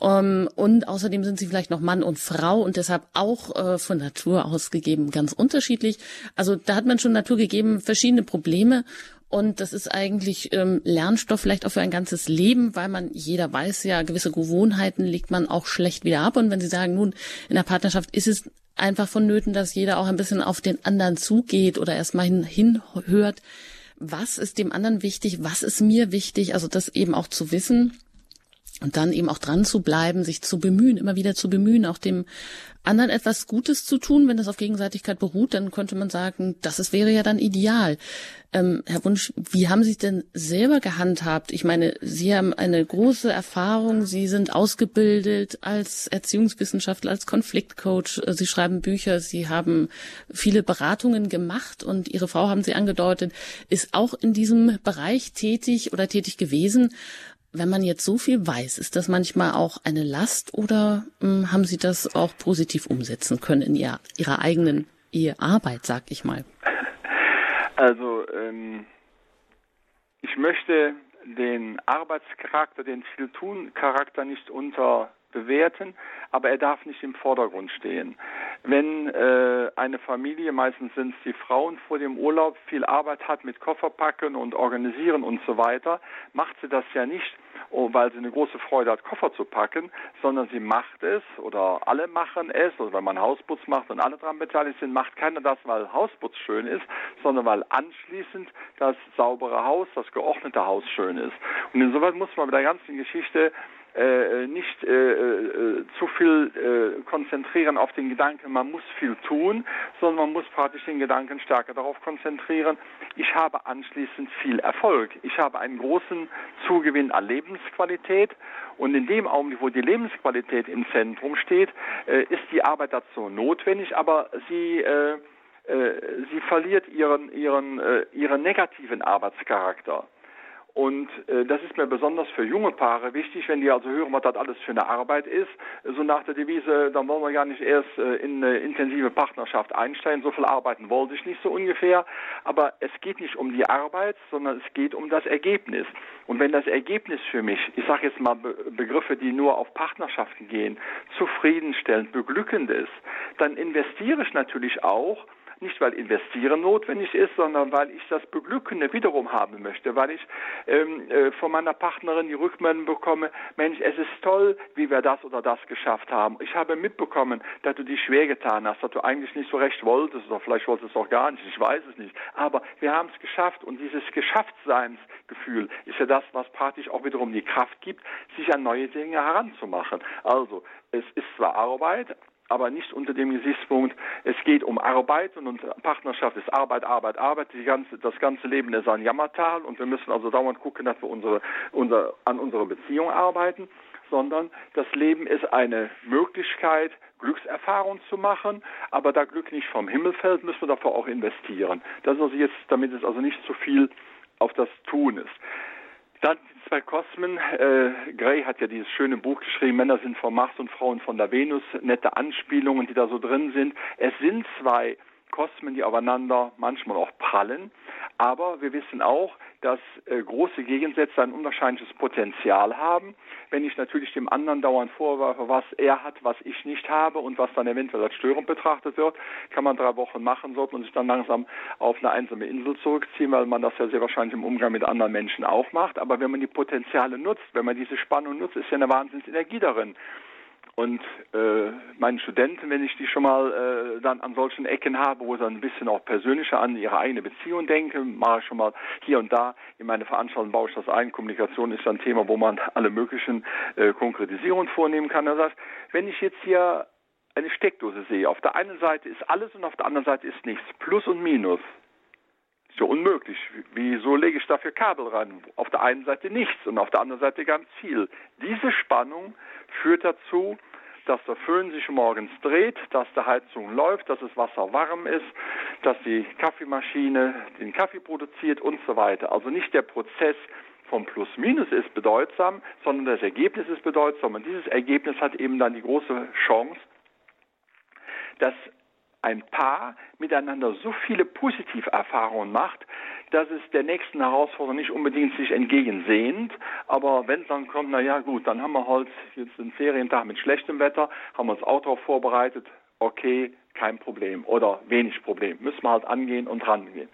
Ähm, und außerdem sind sie vielleicht noch Mann und Frau und deshalb auch äh, von Natur aus gegeben ganz unterschiedlich. Also da hat man schon Natur gegeben verschiedene Probleme und das ist eigentlich ähm, Lernstoff vielleicht auch für ein ganzes Leben, weil man, jeder weiß ja, gewisse Gewohnheiten legt man auch schlecht wieder ab. Und wenn Sie sagen, nun, in der Partnerschaft ist es einfach vonnöten, dass jeder auch ein bisschen auf den anderen zugeht oder erstmal hin, hinhört, was ist dem anderen wichtig, was ist mir wichtig, also das eben auch zu wissen und dann eben auch dran zu bleiben, sich zu bemühen, immer wieder zu bemühen, auch dem anderen etwas Gutes zu tun, wenn das auf Gegenseitigkeit beruht, dann könnte man sagen, das ist, wäre ja dann ideal. Ähm, Herr Wunsch, wie haben Sie es denn selber gehandhabt? Ich meine, Sie haben eine große Erfahrung, Sie sind ausgebildet als Erziehungswissenschaftler, als Konfliktcoach, Sie schreiben Bücher, Sie haben viele Beratungen gemacht und Ihre Frau, haben Sie angedeutet, ist auch in diesem Bereich tätig oder tätig gewesen wenn man jetzt so viel weiß, ist das manchmal auch eine Last oder ähm, haben Sie das auch positiv umsetzen können in ihr, Ihrer eigenen Ehearbeit, sag ich mal? Also ähm, ich möchte den Arbeitscharakter, den Viel-Tun-Charakter nicht unterbewerten, aber er darf nicht im Vordergrund stehen. Wenn äh, eine Familie, meistens sind es die Frauen vor dem Urlaub, viel Arbeit hat mit Kofferpacken und Organisieren und so weiter, macht sie das ja nicht, weil sie eine große Freude hat, Koffer zu packen, sondern sie macht es oder alle machen es, oder wenn man Hausputz macht und alle daran beteiligt sind, macht keiner das, weil Hausputz schön ist, sondern weil anschließend das saubere Haus, das geordnete Haus schön ist. Und insoweit muss man bei der ganzen Geschichte äh, nicht äh, äh, zu viel äh, konzentrieren auf den Gedanken, man muss viel tun, sondern man muss praktisch den Gedanken stärker darauf konzentrieren, ich habe anschließend viel Erfolg. Ich habe einen großen Zugewinn an Lebensqualität und in dem Augenblick, wo die Lebensqualität im Zentrum steht, äh, ist die Arbeit dazu notwendig, aber sie äh, äh sie verliert ihren, ihren, äh, ihren negativen Arbeitscharakter. Und äh, das ist mir besonders für junge Paare wichtig, wenn die also hören, was das alles für eine Arbeit ist. So nach der Devise, dann wollen wir gar nicht erst äh, in eine intensive Partnerschaft einsteigen. So viel arbeiten wollen sich nicht so ungefähr. Aber es geht nicht um die Arbeit, sondern es geht um das Ergebnis. Und wenn das Ergebnis für mich, ich sage jetzt mal Be Begriffe, die nur auf Partnerschaften gehen, zufriedenstellend, beglückend ist, dann investiere ich natürlich auch nicht weil Investieren notwendig ist, sondern weil ich das Beglückende wiederum haben möchte, weil ich ähm, äh, von meiner Partnerin die Rückmeldung bekomme, Mensch, es ist toll, wie wir das oder das geschafft haben. Ich habe mitbekommen, dass du dich schwer getan hast, dass du eigentlich nicht so recht wolltest oder vielleicht wolltest du es auch gar nicht, ich weiß es nicht. Aber wir haben es geschafft und dieses Geschafftsseinsgefühl ist ja das, was praktisch auch wiederum die Kraft gibt, sich an neue Dinge heranzumachen. Also, es ist zwar Arbeit, aber nicht unter dem Gesichtspunkt, es geht um Arbeit und, Partnerschaft ist Arbeit, Arbeit, Arbeit. Ganze, das ganze Leben ist ein Jammertal und wir müssen also dauernd gucken, dass wir unsere, unser, an unserer Beziehung arbeiten, sondern das Leben ist eine Möglichkeit, Glückserfahrung zu machen, aber da Glück nicht vom Himmel fällt, müssen wir dafür auch investieren. Das ist also jetzt, damit es also nicht zu viel auf das Tun ist. Dann zwei Kosmen. Äh, Gray hat ja dieses schöne Buch geschrieben, Männer sind vom Mars und Frauen von der Venus. Nette Anspielungen, die da so drin sind. Es sind zwei Kosmen, die aufeinander manchmal auch prallen. Aber wir wissen auch, dass äh, große Gegensätze ein unwahrscheinliches Potenzial haben. Wenn ich natürlich dem anderen dauernd vorwerfe, was er hat, was ich nicht habe und was dann eventuell als störend betrachtet wird, kann man drei Wochen machen, sollte man sich dann langsam auf eine einsame Insel zurückziehen, weil man das ja sehr wahrscheinlich im Umgang mit anderen Menschen auch macht. Aber wenn man die Potenziale nutzt, wenn man diese Spannung nutzt, ist ja eine Wahnsinnsenergie darin. Und äh, meinen Studenten, wenn ich die schon mal äh, dann an solchen Ecken habe, wo sie ein bisschen auch persönlicher an ihre eigene Beziehung denken, mache ich schon mal hier und da in meine Veranstaltung baue ich das ein. Kommunikation ist ein Thema, wo man alle möglichen äh, Konkretisierungen vornehmen kann. Das heißt, wenn ich jetzt hier eine Steckdose sehe, auf der einen Seite ist alles und auf der anderen Seite ist nichts, Plus und Minus, ist ja unmöglich. Wieso lege ich dafür Kabel rein? Auf der einen Seite nichts und auf der anderen Seite ganz viel. Diese Spannung führt dazu, dass der Föhn sich morgens dreht, dass die Heizung läuft, dass das Wasser warm ist, dass die Kaffeemaschine den Kaffee produziert und so weiter. Also nicht der Prozess vom Plus-Minus ist bedeutsam, sondern das Ergebnis ist bedeutsam. Und dieses Ergebnis hat eben dann die große Chance, dass ein Paar miteinander so viele Positiverfahrungen macht, dass es der nächsten Herausforderung nicht unbedingt sich entgegensehnt, aber wenn es dann kommt, na ja gut, dann haben wir halt jetzt einen Ferientag mit schlechtem Wetter, haben wir uns auch darauf vorbereitet, okay, kein Problem oder wenig Problem, müssen wir halt angehen und rangehen.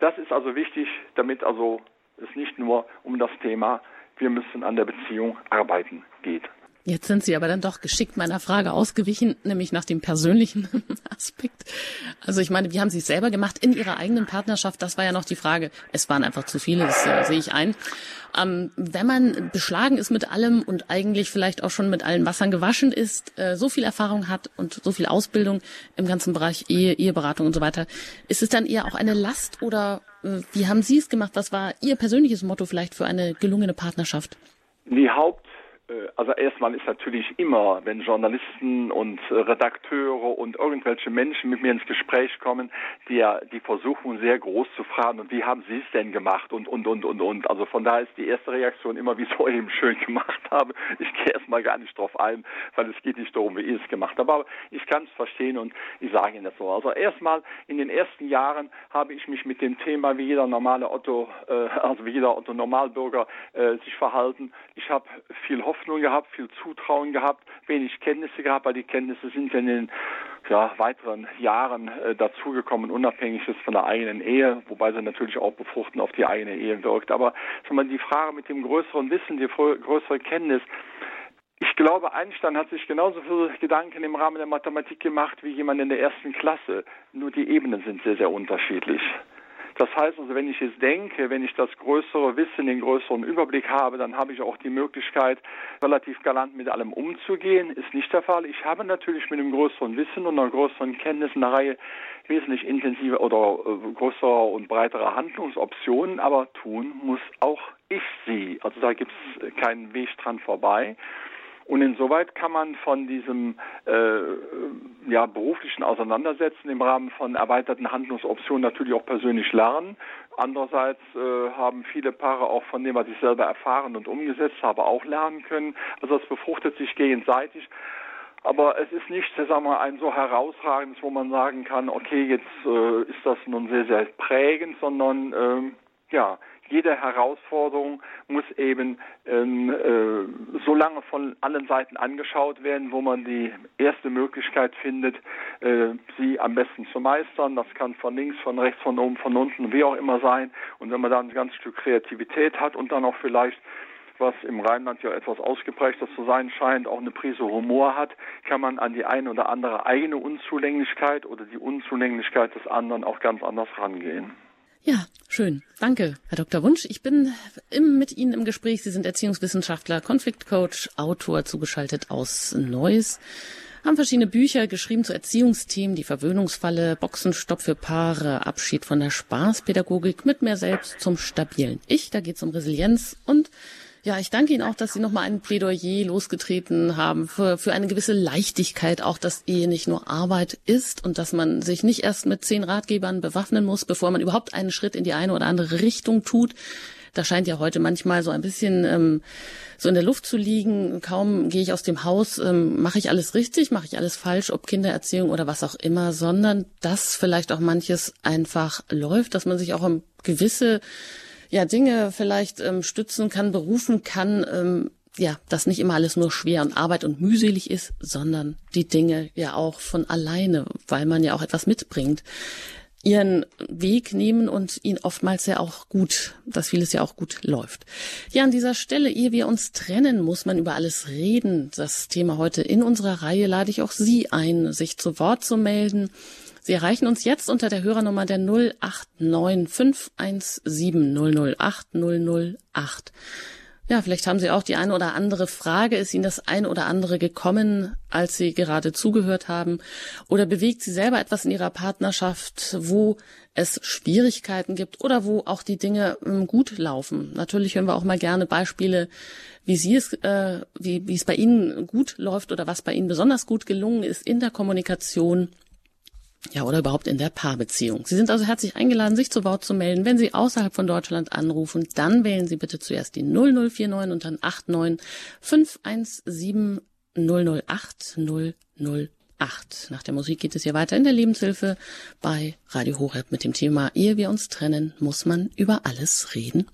Das ist also wichtig, damit also es nicht nur um das Thema, wir müssen an der Beziehung arbeiten geht. Jetzt sind Sie aber dann doch geschickt meiner Frage ausgewichen, nämlich nach dem persönlichen [laughs] Aspekt. Also ich meine, wie haben Sie es selber gemacht in Ihrer eigenen Partnerschaft? Das war ja noch die Frage. Es waren einfach zu viele, das äh, sehe ich ein. Ähm, wenn man beschlagen ist mit allem und eigentlich vielleicht auch schon mit allen Wassern gewaschen ist, äh, so viel Erfahrung hat und so viel Ausbildung im ganzen Bereich Ehe, Eheberatung und so weiter, ist es dann eher auch eine Last oder äh, wie haben Sie es gemacht? Was war Ihr persönliches Motto vielleicht für eine gelungene Partnerschaft? Die Haupt also erstmal ist natürlich immer, wenn Journalisten und äh, Redakteure und irgendwelche Menschen mit mir ins Gespräch kommen, die, die versuchen sehr groß zu fragen, und wie haben Sie es denn gemacht und, und, und, und, und. Also von daher ist die erste Reaktion immer, wie [laughs] ich eben schön gemacht habe. Ich gehe erstmal gar nicht drauf ein, weil es geht nicht darum, wie ich es gemacht habe. Aber ich kann es verstehen und ich sage Ihnen das so. Also erstmal in den ersten Jahren habe ich mich mit dem Thema, wie jeder normale Otto, äh, [laughs] also wie jeder Otto Normalbürger sich verhalten. Ich habe viel Hoffnung Hoffnung gehabt, viel Zutrauen gehabt, wenig Kenntnisse gehabt, weil die Kenntnisse sind in den ja, weiteren Jahren äh, dazugekommen, unabhängig ist von der eigenen Ehe, wobei sie natürlich auch befruchten auf die eigene Ehe wirkt. Aber sagen die Frage mit dem größeren Wissen, die größere Kenntnis, ich glaube, Einstein hat sich genauso viele Gedanken im Rahmen der Mathematik gemacht wie jemand in der ersten Klasse. Nur die Ebenen sind sehr, sehr unterschiedlich. Das heißt also, wenn ich es denke, wenn ich das größere Wissen, den größeren Überblick habe, dann habe ich auch die Möglichkeit, relativ galant mit allem umzugehen. Ist nicht der Fall. Ich habe natürlich mit einem größeren Wissen und einer größeren Kenntnis eine Reihe wesentlich intensiver oder äh, größerer und breiterer Handlungsoptionen, aber tun muss auch ich sie. Also da gibt es keinen Weg dran vorbei. Und insoweit kann man von diesem äh, ja, beruflichen Auseinandersetzen im Rahmen von erweiterten Handlungsoptionen natürlich auch persönlich lernen. Andererseits äh, haben viele Paare auch von dem, was ich selber erfahren und umgesetzt habe, auch lernen können. Also es befruchtet sich gegenseitig. Aber es ist nicht, sagen wir, ein so herausragendes, wo man sagen kann, okay, jetzt äh, ist das nun sehr, sehr prägend, sondern ähm, ja, jede Herausforderung muss eben ähm, äh, so lange von allen Seiten angeschaut werden, wo man die erste Möglichkeit findet, äh, sie am besten zu meistern. Das kann von links, von rechts, von oben, von unten, wie auch immer sein. Und wenn man dann ein ganzes Stück Kreativität hat und dann auch vielleicht was im Rheinland ja etwas ausgeprägter zu sein scheint, auch eine Prise Humor hat, kann man an die eine oder andere eigene Unzulänglichkeit oder die Unzulänglichkeit des anderen auch ganz anders rangehen. Ja, schön. Danke, Herr Dr. Wunsch. Ich bin im, mit Ihnen im Gespräch. Sie sind Erziehungswissenschaftler, Konfliktcoach, Autor, zugeschaltet aus Neuss. Haben verschiedene Bücher geschrieben zu Erziehungsthemen, die Verwöhnungsfalle, Boxenstopp für Paare, Abschied von der Spaßpädagogik mit mehr Selbst zum stabilen Ich. Da geht es um Resilienz und ja, ich danke Ihnen auch, dass Sie nochmal ein Plädoyer losgetreten haben für, für eine gewisse Leichtigkeit, auch dass Ehe nicht nur Arbeit ist und dass man sich nicht erst mit zehn Ratgebern bewaffnen muss, bevor man überhaupt einen Schritt in die eine oder andere Richtung tut. Da scheint ja heute manchmal so ein bisschen ähm, so in der Luft zu liegen. Kaum gehe ich aus dem Haus, ähm, mache ich alles richtig, mache ich alles falsch, ob Kindererziehung oder was auch immer, sondern dass vielleicht auch manches einfach läuft, dass man sich auch um gewisse ja, Dinge vielleicht ähm, stützen kann, berufen kann, ähm, ja, dass nicht immer alles nur schwer und Arbeit und mühselig ist, sondern die Dinge ja auch von alleine, weil man ja auch etwas mitbringt, ihren Weg nehmen und ihn oftmals ja auch gut, dass vieles ja auch gut läuft. Ja, an dieser Stelle, ehe wir uns trennen, muss man über alles reden. Das Thema heute in unserer Reihe lade ich auch Sie ein, sich zu Wort zu melden. Sie erreichen uns jetzt unter der Hörernummer der 089 517 008 008. Ja, vielleicht haben Sie auch die eine oder andere Frage. Ist Ihnen das eine oder andere gekommen, als Sie gerade zugehört haben? Oder bewegt Sie selber etwas in Ihrer Partnerschaft, wo es Schwierigkeiten gibt oder wo auch die Dinge ähm, gut laufen? Natürlich hören wir auch mal gerne Beispiele, wie Sie es, äh, wie, wie es bei Ihnen gut läuft oder was bei Ihnen besonders gut gelungen ist in der Kommunikation ja, oder überhaupt in der Paarbeziehung. Sie sind also herzlich eingeladen, sich zu Wort zu melden. Wenn Sie außerhalb von Deutschland anrufen, dann wählen Sie bitte zuerst die 0049 und dann 89 517 008 008. Nach der Musik geht es hier weiter in der Lebenshilfe bei Radio Horeb mit dem Thema Ehe wir uns trennen, muss man über alles reden.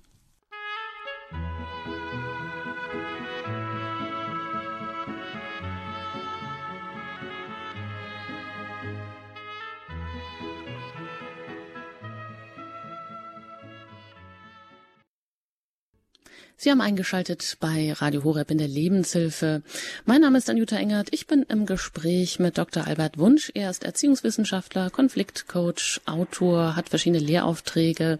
Sie haben eingeschaltet bei Radio Horeb in der Lebenshilfe. Mein Name ist Anjuta Engert. Ich bin im Gespräch mit Dr. Albert Wunsch. Er ist Erziehungswissenschaftler, Konfliktcoach, Autor, hat verschiedene Lehraufträge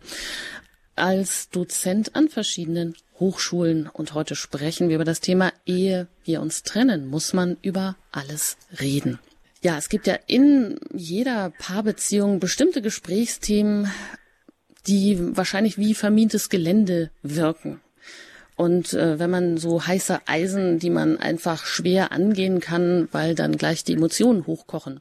als Dozent an verschiedenen Hochschulen. Und heute sprechen wir über das Thema Ehe wir uns trennen, muss man über alles reden. Ja, es gibt ja in jeder Paarbeziehung bestimmte Gesprächsthemen, die wahrscheinlich wie vermintes Gelände wirken. Und äh, wenn man so heiße Eisen, die man einfach schwer angehen kann, weil dann gleich die Emotionen hochkochen.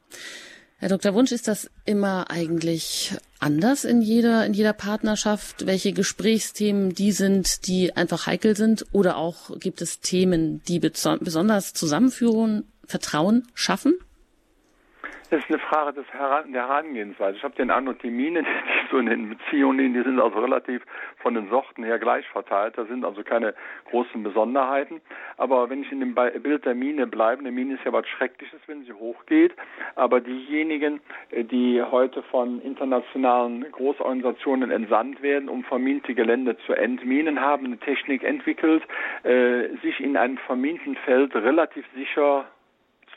Herr Dr. Wunsch, ist das immer eigentlich anders in jeder, in jeder Partnerschaft? Welche Gesprächsthemen die sind, die einfach heikel sind? Oder auch gibt es Themen, die besonders Zusammenführung, Vertrauen schaffen? Das ist eine Frage des Heran der Herangehensweise. Ich habe den Eindruck, die Minen, [laughs] die so in den Beziehungen, die sind also relativ von den Sorten her gleich verteilt. Da sind also keine großen Besonderheiten. Aber wenn ich in dem Bild der Mine bleibe, eine Mine ist ja was Schreckliches, wenn sie hochgeht. Aber diejenigen, äh, die heute von internationalen Großorganisationen entsandt werden, um verminte Gelände zu entminen, haben eine Technik entwickelt, äh, sich in einem verminten Feld relativ sicher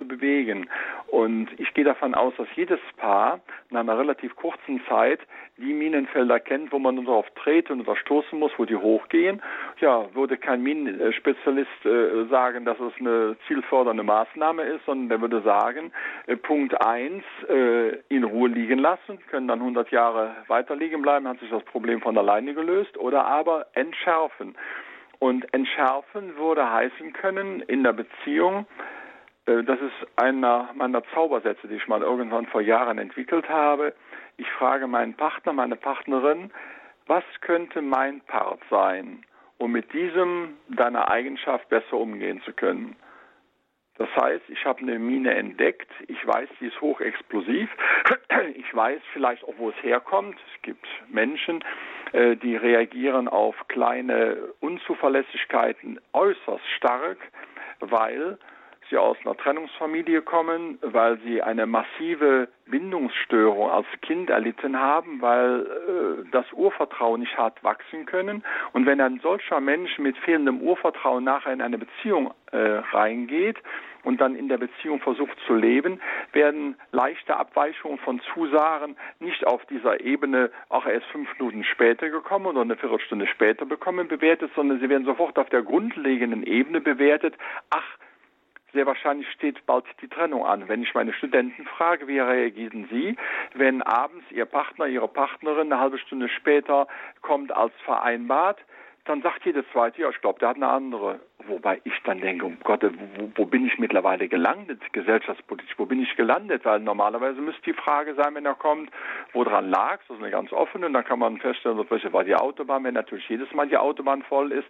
zu bewegen. Und ich gehe davon aus, dass jedes Paar in einer relativ kurzen Zeit die Minenfelder kennt, wo man darauf treten und stoßen muss, wo die hochgehen. Ja, würde kein Minenspezialist äh, sagen, dass es eine zielfördernde Maßnahme ist, sondern der würde sagen, äh, Punkt eins äh, in Ruhe liegen lassen, können dann 100 Jahre weiter liegen bleiben, hat sich das Problem von alleine gelöst, oder aber entschärfen. Und entschärfen würde heißen können in der Beziehung, das ist einer meiner Zaubersätze, die ich mal irgendwann vor Jahren entwickelt habe. Ich frage meinen Partner, meine Partnerin, was könnte mein Part sein, um mit diesem deiner Eigenschaft besser umgehen zu können? Das heißt, ich habe eine Mine entdeckt, ich weiß, sie ist hochexplosiv, [clears throat] ich weiß vielleicht auch, wo es herkommt. Es gibt Menschen, äh, die reagieren auf kleine Unzuverlässigkeiten äußerst stark, weil sie aus einer Trennungsfamilie kommen, weil sie eine massive Bindungsstörung als Kind erlitten haben, weil äh, das Urvertrauen nicht hat wachsen können. Und wenn ein solcher Mensch mit fehlendem Urvertrauen nachher in eine Beziehung äh, reingeht, und dann in der Beziehung versucht zu leben, werden leichte Abweichungen von Zusagen nicht auf dieser Ebene auch erst fünf Minuten später gekommen oder eine Viertelstunde später bekommen bewertet, sondern sie werden sofort auf der grundlegenden Ebene bewertet. Ach, sehr wahrscheinlich steht bald die Trennung an. Wenn ich meine Studenten frage, wie reagieren sie, wenn abends ihr Partner, ihre Partnerin eine halbe Stunde später kommt als vereinbart, dann sagt jede zweite, ja, ich glaube, der hat eine andere. Wobei ich dann denke, um Gott, wo, wo, bin ich mittlerweile gelandet, gesellschaftspolitisch, wo bin ich gelandet? Weil normalerweise müsste die Frage sein, wenn er kommt, woran lag Das ist eine ganz offene. Und dann kann man feststellen, welche war die Autobahn, wenn natürlich jedes Mal die Autobahn voll ist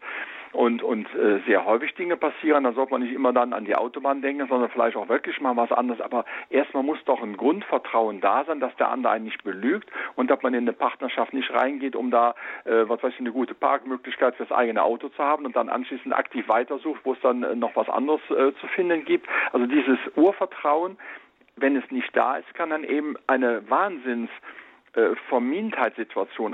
und, und äh, sehr häufig Dinge passieren, dann sollte man nicht immer dann an die Autobahn denken, sondern vielleicht auch wirklich mal was anderes. Aber erstmal muss doch ein Grundvertrauen da sein, dass der andere einen nicht belügt und dass man in eine Partnerschaft nicht reingeht, um da, äh, was weiß ich, eine gute Parkmöglichkeit fürs eigene Auto zu haben und dann anschließend aktiv weitersucht, wo es dann äh, noch was anderes äh, zu finden gibt. Also dieses Urvertrauen, wenn es nicht da ist, kann dann eben eine Wahnsinns äh,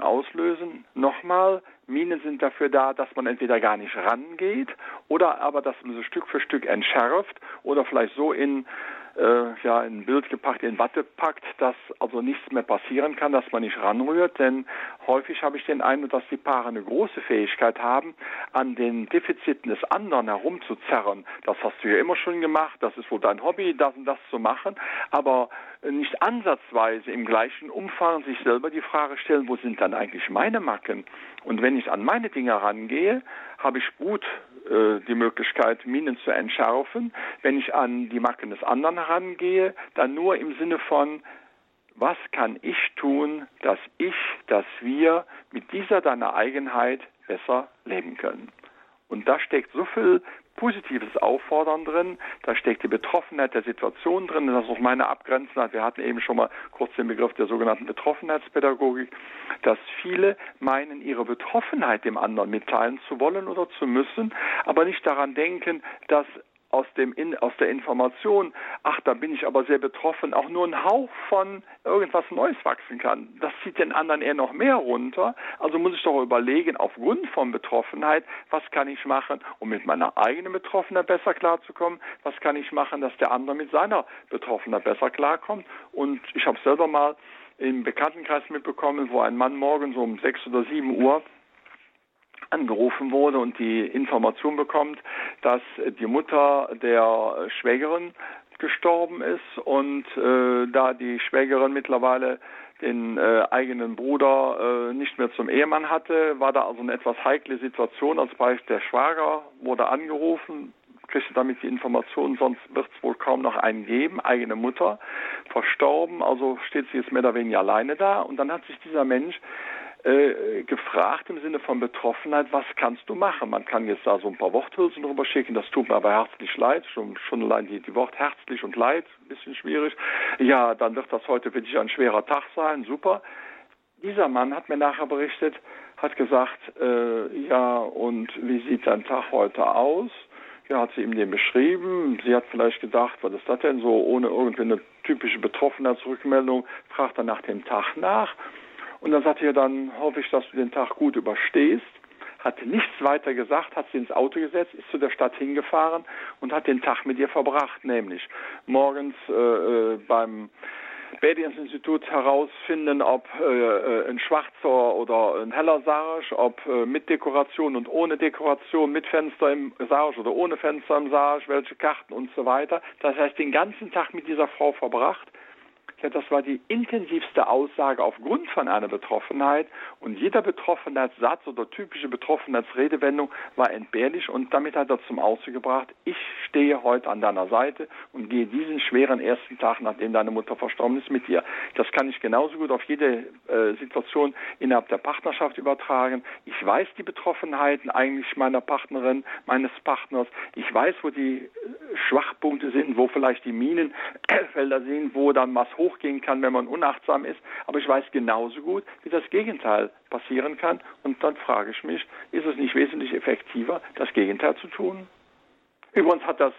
auslösen. Nochmal, Minen sind dafür da, dass man entweder gar nicht rangeht oder aber, dass man so Stück für Stück entschärft oder vielleicht so in äh, ja, in ein Bild gepackt, in Watte packt, dass also nichts mehr passieren kann, dass man nicht ranrührt. Denn häufig habe ich den Eindruck, dass die Paare eine große Fähigkeit haben, an den Defiziten des anderen herumzuzerren. Das hast du ja immer schon gemacht, das ist wohl dein Hobby, das und das zu machen, aber nicht ansatzweise im gleichen Umfang sich selber die Frage stellen, wo sind dann eigentlich meine Macken? Und wenn ich an meine Dinge rangehe, habe ich gut äh, die Möglichkeit, Minen zu entschärfen. Wenn ich an die Macken des anderen herangehe, dann nur im Sinne von, was kann ich tun, dass ich, dass wir mit dieser deiner Eigenheit besser leben können. Und da steckt so viel positives Auffordern drin, da steckt die Betroffenheit der Situation drin, das ist auch meine Abgrenzung. Wir hatten eben schon mal kurz den Begriff der sogenannten Betroffenheitspädagogik, dass viele meinen, ihre Betroffenheit dem anderen mitteilen zu wollen oder zu müssen, aber nicht daran denken, dass aus, dem in, aus der Information, ach, da bin ich aber sehr betroffen, auch nur ein Hauch von irgendwas Neues wachsen kann. Das zieht den anderen eher noch mehr runter. Also muss ich doch überlegen, aufgrund von Betroffenheit, was kann ich machen, um mit meiner eigenen Betroffenheit besser klarzukommen? Was kann ich machen, dass der andere mit seiner Betroffenheit besser klarkommt? Und ich habe selber mal im Bekanntenkreis mitbekommen, wo ein Mann morgens um sechs oder sieben Uhr angerufen wurde und die Information bekommt, dass die Mutter der Schwägerin gestorben ist und äh, da die Schwägerin mittlerweile den äh, eigenen Bruder äh, nicht mehr zum Ehemann hatte, war da also eine etwas heikle Situation. Als Beispiel der Schwager wurde angerufen, kriegte damit die Information, sonst wird es wohl kaum noch einen geben, eigene Mutter verstorben, also steht sie jetzt mehr oder weniger alleine da. Und dann hat sich dieser Mensch äh, gefragt im Sinne von Betroffenheit, was kannst du machen? Man kann jetzt da so ein paar Worthülsen drüber schicken, das tut mir aber herzlich leid, schon, schon allein die, die Wort herzlich und leid, ein bisschen schwierig. Ja, dann wird das heute für dich ein schwerer Tag sein, super. Dieser Mann hat mir nachher berichtet, hat gesagt, äh, ja, und wie sieht dein Tag heute aus? Ja, hat sie ihm den beschrieben. Sie hat vielleicht gedacht, was ist das denn so, ohne irgendwie eine typische Betroffenheitsrückmeldung, fragt er nach dem Tag nach. Und dann sagte er, dann hoffe ich, dass du den Tag gut überstehst. Hat nichts weiter gesagt, hat sie ins Auto gesetzt, ist zu der Stadt hingefahren und hat den Tag mit ihr verbracht, nämlich morgens äh, äh beim Bädiensinstitut herausfinden, ob äh, äh, ein schwarzer oder ein heller Sarg, ob äh, mit Dekoration und ohne Dekoration, mit Fenster im Sarg oder ohne Fenster im Sarg, welche Karten und so weiter. Das heißt, den ganzen Tag mit dieser Frau verbracht ja, das war die intensivste Aussage aufgrund von einer Betroffenheit und jeder Betroffenheitssatz oder typische Betroffenheitsredewendung war entbehrlich und damit hat er zum Ausdruck gebracht, ich stehe heute an deiner Seite und gehe diesen schweren ersten Tag, nachdem deine Mutter verstorben ist, mit dir. Das kann ich genauso gut auf jede äh, Situation innerhalb der Partnerschaft übertragen. Ich weiß die Betroffenheiten eigentlich meiner Partnerin, meines Partners. Ich weiß, wo die äh, Schwachpunkte sind, wo vielleicht die Minenfelder sind, wo dann was hoch hochgehen kann, wenn man unachtsam ist. Aber ich weiß genauso gut, wie das Gegenteil passieren kann. Und dann frage ich mich, ist es nicht wesentlich effektiver, das Gegenteil zu tun? Übrigens hat das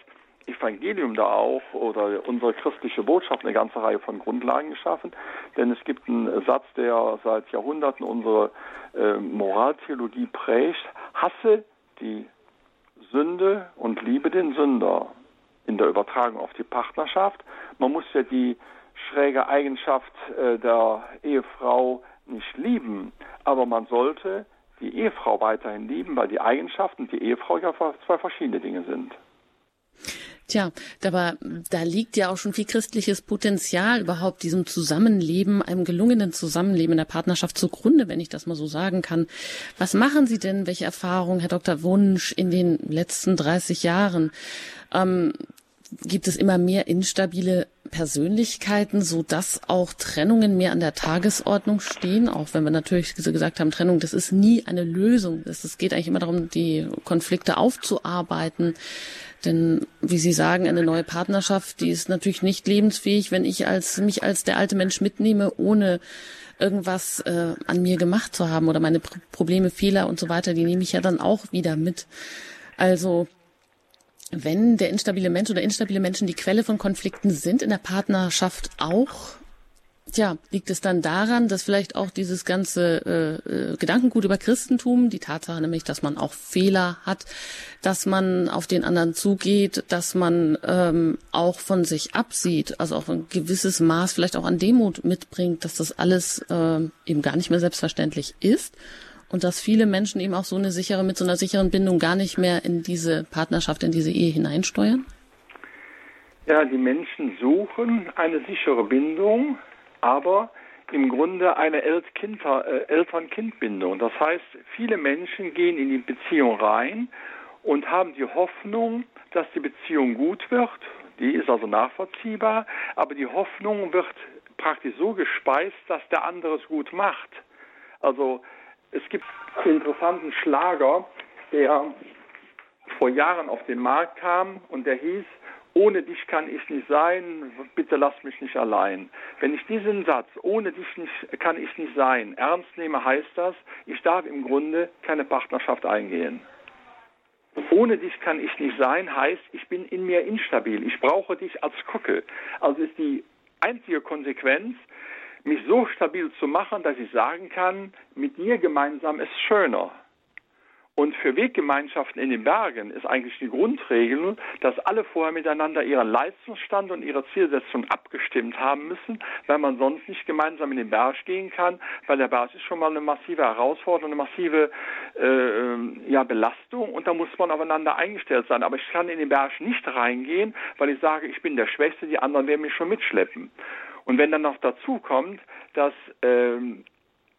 Evangelium da auch oder unsere christliche Botschaft eine ganze Reihe von Grundlagen geschaffen. Denn es gibt einen Satz, der seit Jahrhunderten unsere äh, Moraltheologie prägt. Hasse die Sünde und liebe den Sünder in der Übertragung auf die Partnerschaft. Man muss ja die schräge Eigenschaft äh, der Ehefrau nicht lieben, aber man sollte die Ehefrau weiterhin lieben, weil die Eigenschaften die Ehefrau ja zwei verschiedene Dinge sind. Tja, aber da liegt ja auch schon viel christliches Potenzial überhaupt diesem Zusammenleben, einem gelungenen Zusammenleben in der Partnerschaft zugrunde, wenn ich das mal so sagen kann. Was machen Sie denn, welche Erfahrungen, Herr Dr. Wunsch, in den letzten 30 Jahren? Ähm, gibt es immer mehr instabile Persönlichkeiten, so dass auch Trennungen mehr an der Tagesordnung stehen, auch wenn wir natürlich gesagt haben, Trennung, das ist nie eine Lösung. Es geht eigentlich immer darum, die Konflikte aufzuarbeiten. Denn wie Sie sagen, eine neue Partnerschaft, die ist natürlich nicht lebensfähig, wenn ich als mich als der alte Mensch mitnehme, ohne irgendwas äh, an mir gemacht zu haben oder meine Probleme, Fehler und so weiter, die nehme ich ja dann auch wieder mit. Also wenn der instabile Mensch oder instabile Menschen die Quelle von Konflikten sind in der Partnerschaft auch, tja, liegt es dann daran, dass vielleicht auch dieses ganze äh, äh, Gedankengut über Christentum, die Tatsache nämlich, dass man auch Fehler hat, dass man auf den anderen zugeht, dass man ähm, auch von sich absieht, also auch ein gewisses Maß vielleicht auch an Demut mitbringt, dass das alles äh, eben gar nicht mehr selbstverständlich ist und dass viele Menschen eben auch so eine sichere, mit so einer sicheren Bindung gar nicht mehr in diese Partnerschaft, in diese Ehe hineinsteuern? Ja, die Menschen suchen eine sichere Bindung, aber im Grunde eine äh, Eltern-Kind-Bindung. Das heißt, viele Menschen gehen in die Beziehung rein und haben die Hoffnung, dass die Beziehung gut wird. Die ist also nachvollziehbar, aber die Hoffnung wird praktisch so gespeist, dass der andere es gut macht. Also es gibt einen interessanten Schlager, der vor Jahren auf den Markt kam und der hieß, ohne dich kann ich nicht sein, bitte lass mich nicht allein. Wenn ich diesen Satz, ohne dich nicht, kann ich nicht sein, ernst nehme, heißt das, ich darf im Grunde keine Partnerschaft eingehen. Ohne dich kann ich nicht sein, heißt, ich bin in mir instabil. Ich brauche dich als Kuckel. Also ist die einzige Konsequenz, mich so stabil zu machen, dass ich sagen kann, mit dir gemeinsam ist schöner. Und für Weggemeinschaften in den Bergen ist eigentlich die Grundregel, dass alle vorher miteinander ihren Leistungsstand und ihre Zielsetzung abgestimmt haben müssen, weil man sonst nicht gemeinsam in den Berg gehen kann, weil der Berg ist schon mal eine massive Herausforderung, eine massive äh, ja, Belastung und da muss man aufeinander eingestellt sein. Aber ich kann in den Berg nicht reingehen, weil ich sage, ich bin der Schwächste, die anderen werden mich schon mitschleppen. Und wenn dann noch dazu kommt, dass ähm,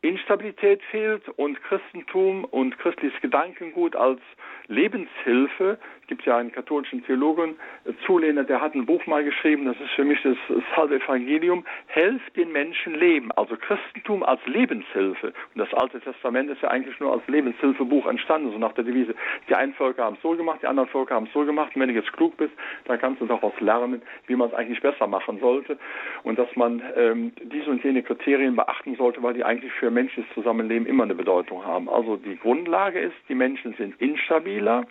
Instabilität fehlt und Christentum und christliches Gedankengut als Lebenshilfe. Es gibt ja einen katholischen Theologen, äh, Zulehner, der hat ein Buch mal geschrieben, das ist für mich das, halbe Evangelium, helft den Menschen leben, also Christentum als Lebenshilfe. Und das Alte Testament ist ja eigentlich nur als Lebenshilfebuch entstanden, so nach der Devise, die einen Völker haben es so gemacht, die anderen Völker haben es so gemacht. Und wenn du jetzt klug bist, dann kannst du daraus lernen, wie man es eigentlich besser machen sollte und dass man ähm, diese und jene Kriterien beachten sollte, weil die eigentlich für menschliches Zusammenleben immer eine Bedeutung haben. Also die Grundlage ist, die Menschen sind instabil, stabiler.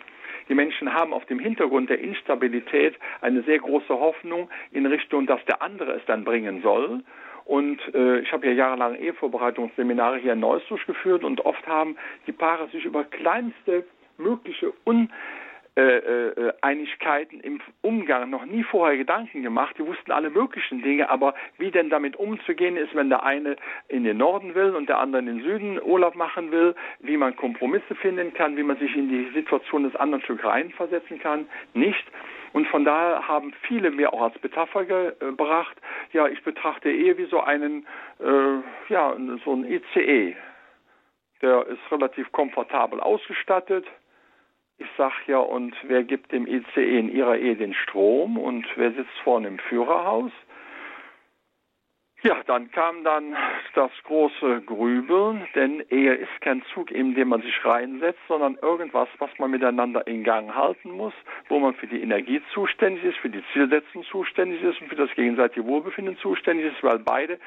Die Menschen haben auf dem Hintergrund der Instabilität eine sehr große Hoffnung in Richtung, dass der andere es dann bringen soll. Und äh, ich habe ja jahrelang Ehevorbereitungsseminare hier in Neuss durchgeführt und oft haben die Paare sich über kleinste mögliche Un äh, äh, Einigkeiten im Umgang noch nie vorher Gedanken gemacht. Die wussten alle möglichen Dinge, aber wie denn damit umzugehen ist, wenn der eine in den Norden will und der andere in den Süden Urlaub machen will, wie man Kompromisse finden kann, wie man sich in die Situation des anderen Stück reinversetzen kann, nicht. Und von daher haben viele mir auch als Metapher gebracht, ja, ich betrachte Ehe wie so einen, äh, ja, so ein ICE. Der ist relativ komfortabel ausgestattet, ich sag ja, und wer gibt dem ICE in ihrer Ehe den Strom und wer sitzt vorne im Führerhaus? Ja, dann kam dann das große Grübeln, denn Ehe ist kein Zug, in dem man sich reinsetzt, sondern irgendwas, was man miteinander in Gang halten muss, wo man für die Energie zuständig ist, für die Zielsetzung zuständig ist und für das gegenseitige Wohlbefinden zuständig ist, weil beide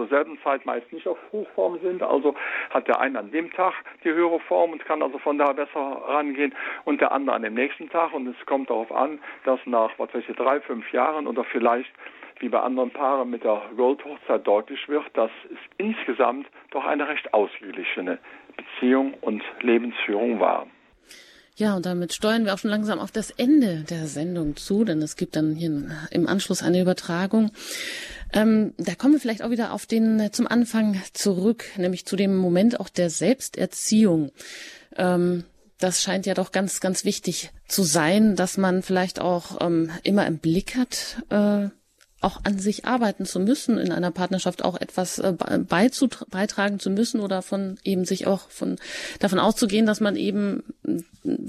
zur selben Zeit meist nicht auf Hochform sind. Also hat der eine an dem Tag die höhere Form und kann also von da besser rangehen und der andere an dem nächsten Tag. Und es kommt darauf an, dass nach, was weiß ich, drei, fünf Jahren oder vielleicht wie bei anderen Paaren mit der Goldhochzeit deutlich wird, dass es insgesamt doch eine recht ausgeglichene Beziehung und Lebensführung war. Ja, und damit steuern wir auch schon langsam auf das Ende der Sendung zu, denn es gibt dann hier im Anschluss eine Übertragung. Ähm, da kommen wir vielleicht auch wieder auf den äh, zum Anfang zurück, nämlich zu dem Moment auch der Selbsterziehung. Ähm, das scheint ja doch ganz, ganz wichtig zu sein, dass man vielleicht auch ähm, immer im Blick hat, äh, auch an sich arbeiten zu müssen, in einer Partnerschaft auch etwas äh, beitragen zu müssen oder von eben sich auch von davon auszugehen, dass man eben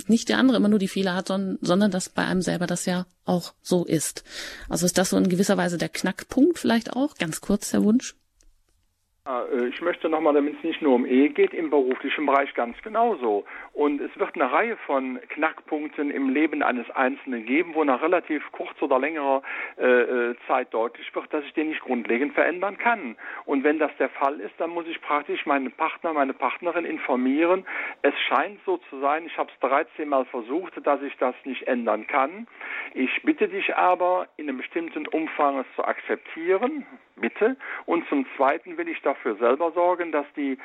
nicht der andere immer nur die Fehler hat, sondern, sondern dass bei einem selber das ja auch so ist. Also ist das so in gewisser Weise der Knackpunkt vielleicht auch? Ganz kurz der Wunsch. Äh, ich möchte nochmal, damit es nicht nur um Ehe geht, im beruflichen Bereich ganz genauso. Und es wird eine Reihe von Knackpunkten im Leben eines Einzelnen geben, wo nach relativ kurzer oder längerer äh, äh, Zeit deutlich wird, dass ich den nicht grundlegend verändern kann. Und wenn das der Fall ist, dann muss ich praktisch meinen Partner, meine Partnerin informieren. Es scheint so zu sein, ich habe es 13 Mal versucht, dass ich das nicht ändern kann. Ich bitte dich aber, in einem bestimmten Umfang es zu akzeptieren, bitte. Und zum Zweiten will ich dafür selber sorgen, dass die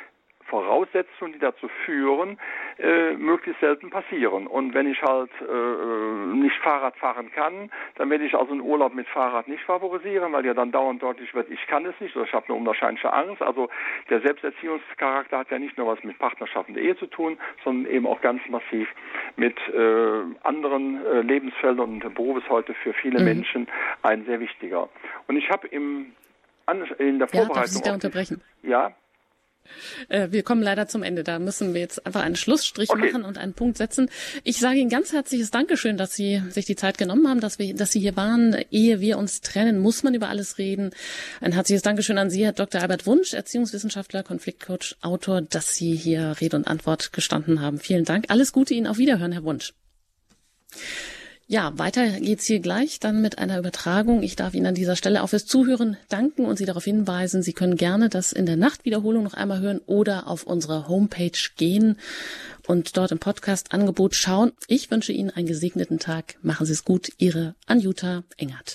Voraussetzungen, die dazu führen, äh, möglichst selten passieren. Und wenn ich halt äh, nicht Fahrrad fahren kann, dann werde ich also einen Urlaub mit Fahrrad nicht favorisieren, weil ja dann dauernd deutlich wird, ich kann es nicht oder ich habe eine unwahrscheinliche Angst. Also der Selbsterziehungscharakter hat ja nicht nur was mit Partnerschaft und Ehe zu tun, sondern eben auch ganz massiv mit äh, anderen äh, Lebensfeldern und der Beruf ist heute für viele mhm. Menschen ein sehr wichtiger. Und ich habe im in der Vorbereitung. Ja, darf ich da unterbrechen? Ja, äh, wir kommen leider zum Ende. Da müssen wir jetzt einfach einen Schlussstrich okay. machen und einen Punkt setzen. Ich sage Ihnen ganz herzliches Dankeschön, dass Sie sich die Zeit genommen haben, dass wir, dass Sie hier waren. Ehe wir uns trennen, muss man über alles reden. Ein herzliches Dankeschön an Sie, Herr Dr. Albert Wunsch, Erziehungswissenschaftler, Konfliktcoach, Autor, dass Sie hier Rede und Antwort gestanden haben. Vielen Dank. Alles Gute Ihnen. Auf Wiederhören, Herr Wunsch. Ja, weiter geht's hier gleich dann mit einer Übertragung. Ich darf Ihnen an dieser Stelle auch fürs Zuhören danken und Sie darauf hinweisen, Sie können gerne das in der Nachtwiederholung noch einmal hören oder auf unsere Homepage gehen und dort im Podcast-Angebot schauen. Ich wünsche Ihnen einen gesegneten Tag. Machen Sie es gut. Ihre Anjuta Engert.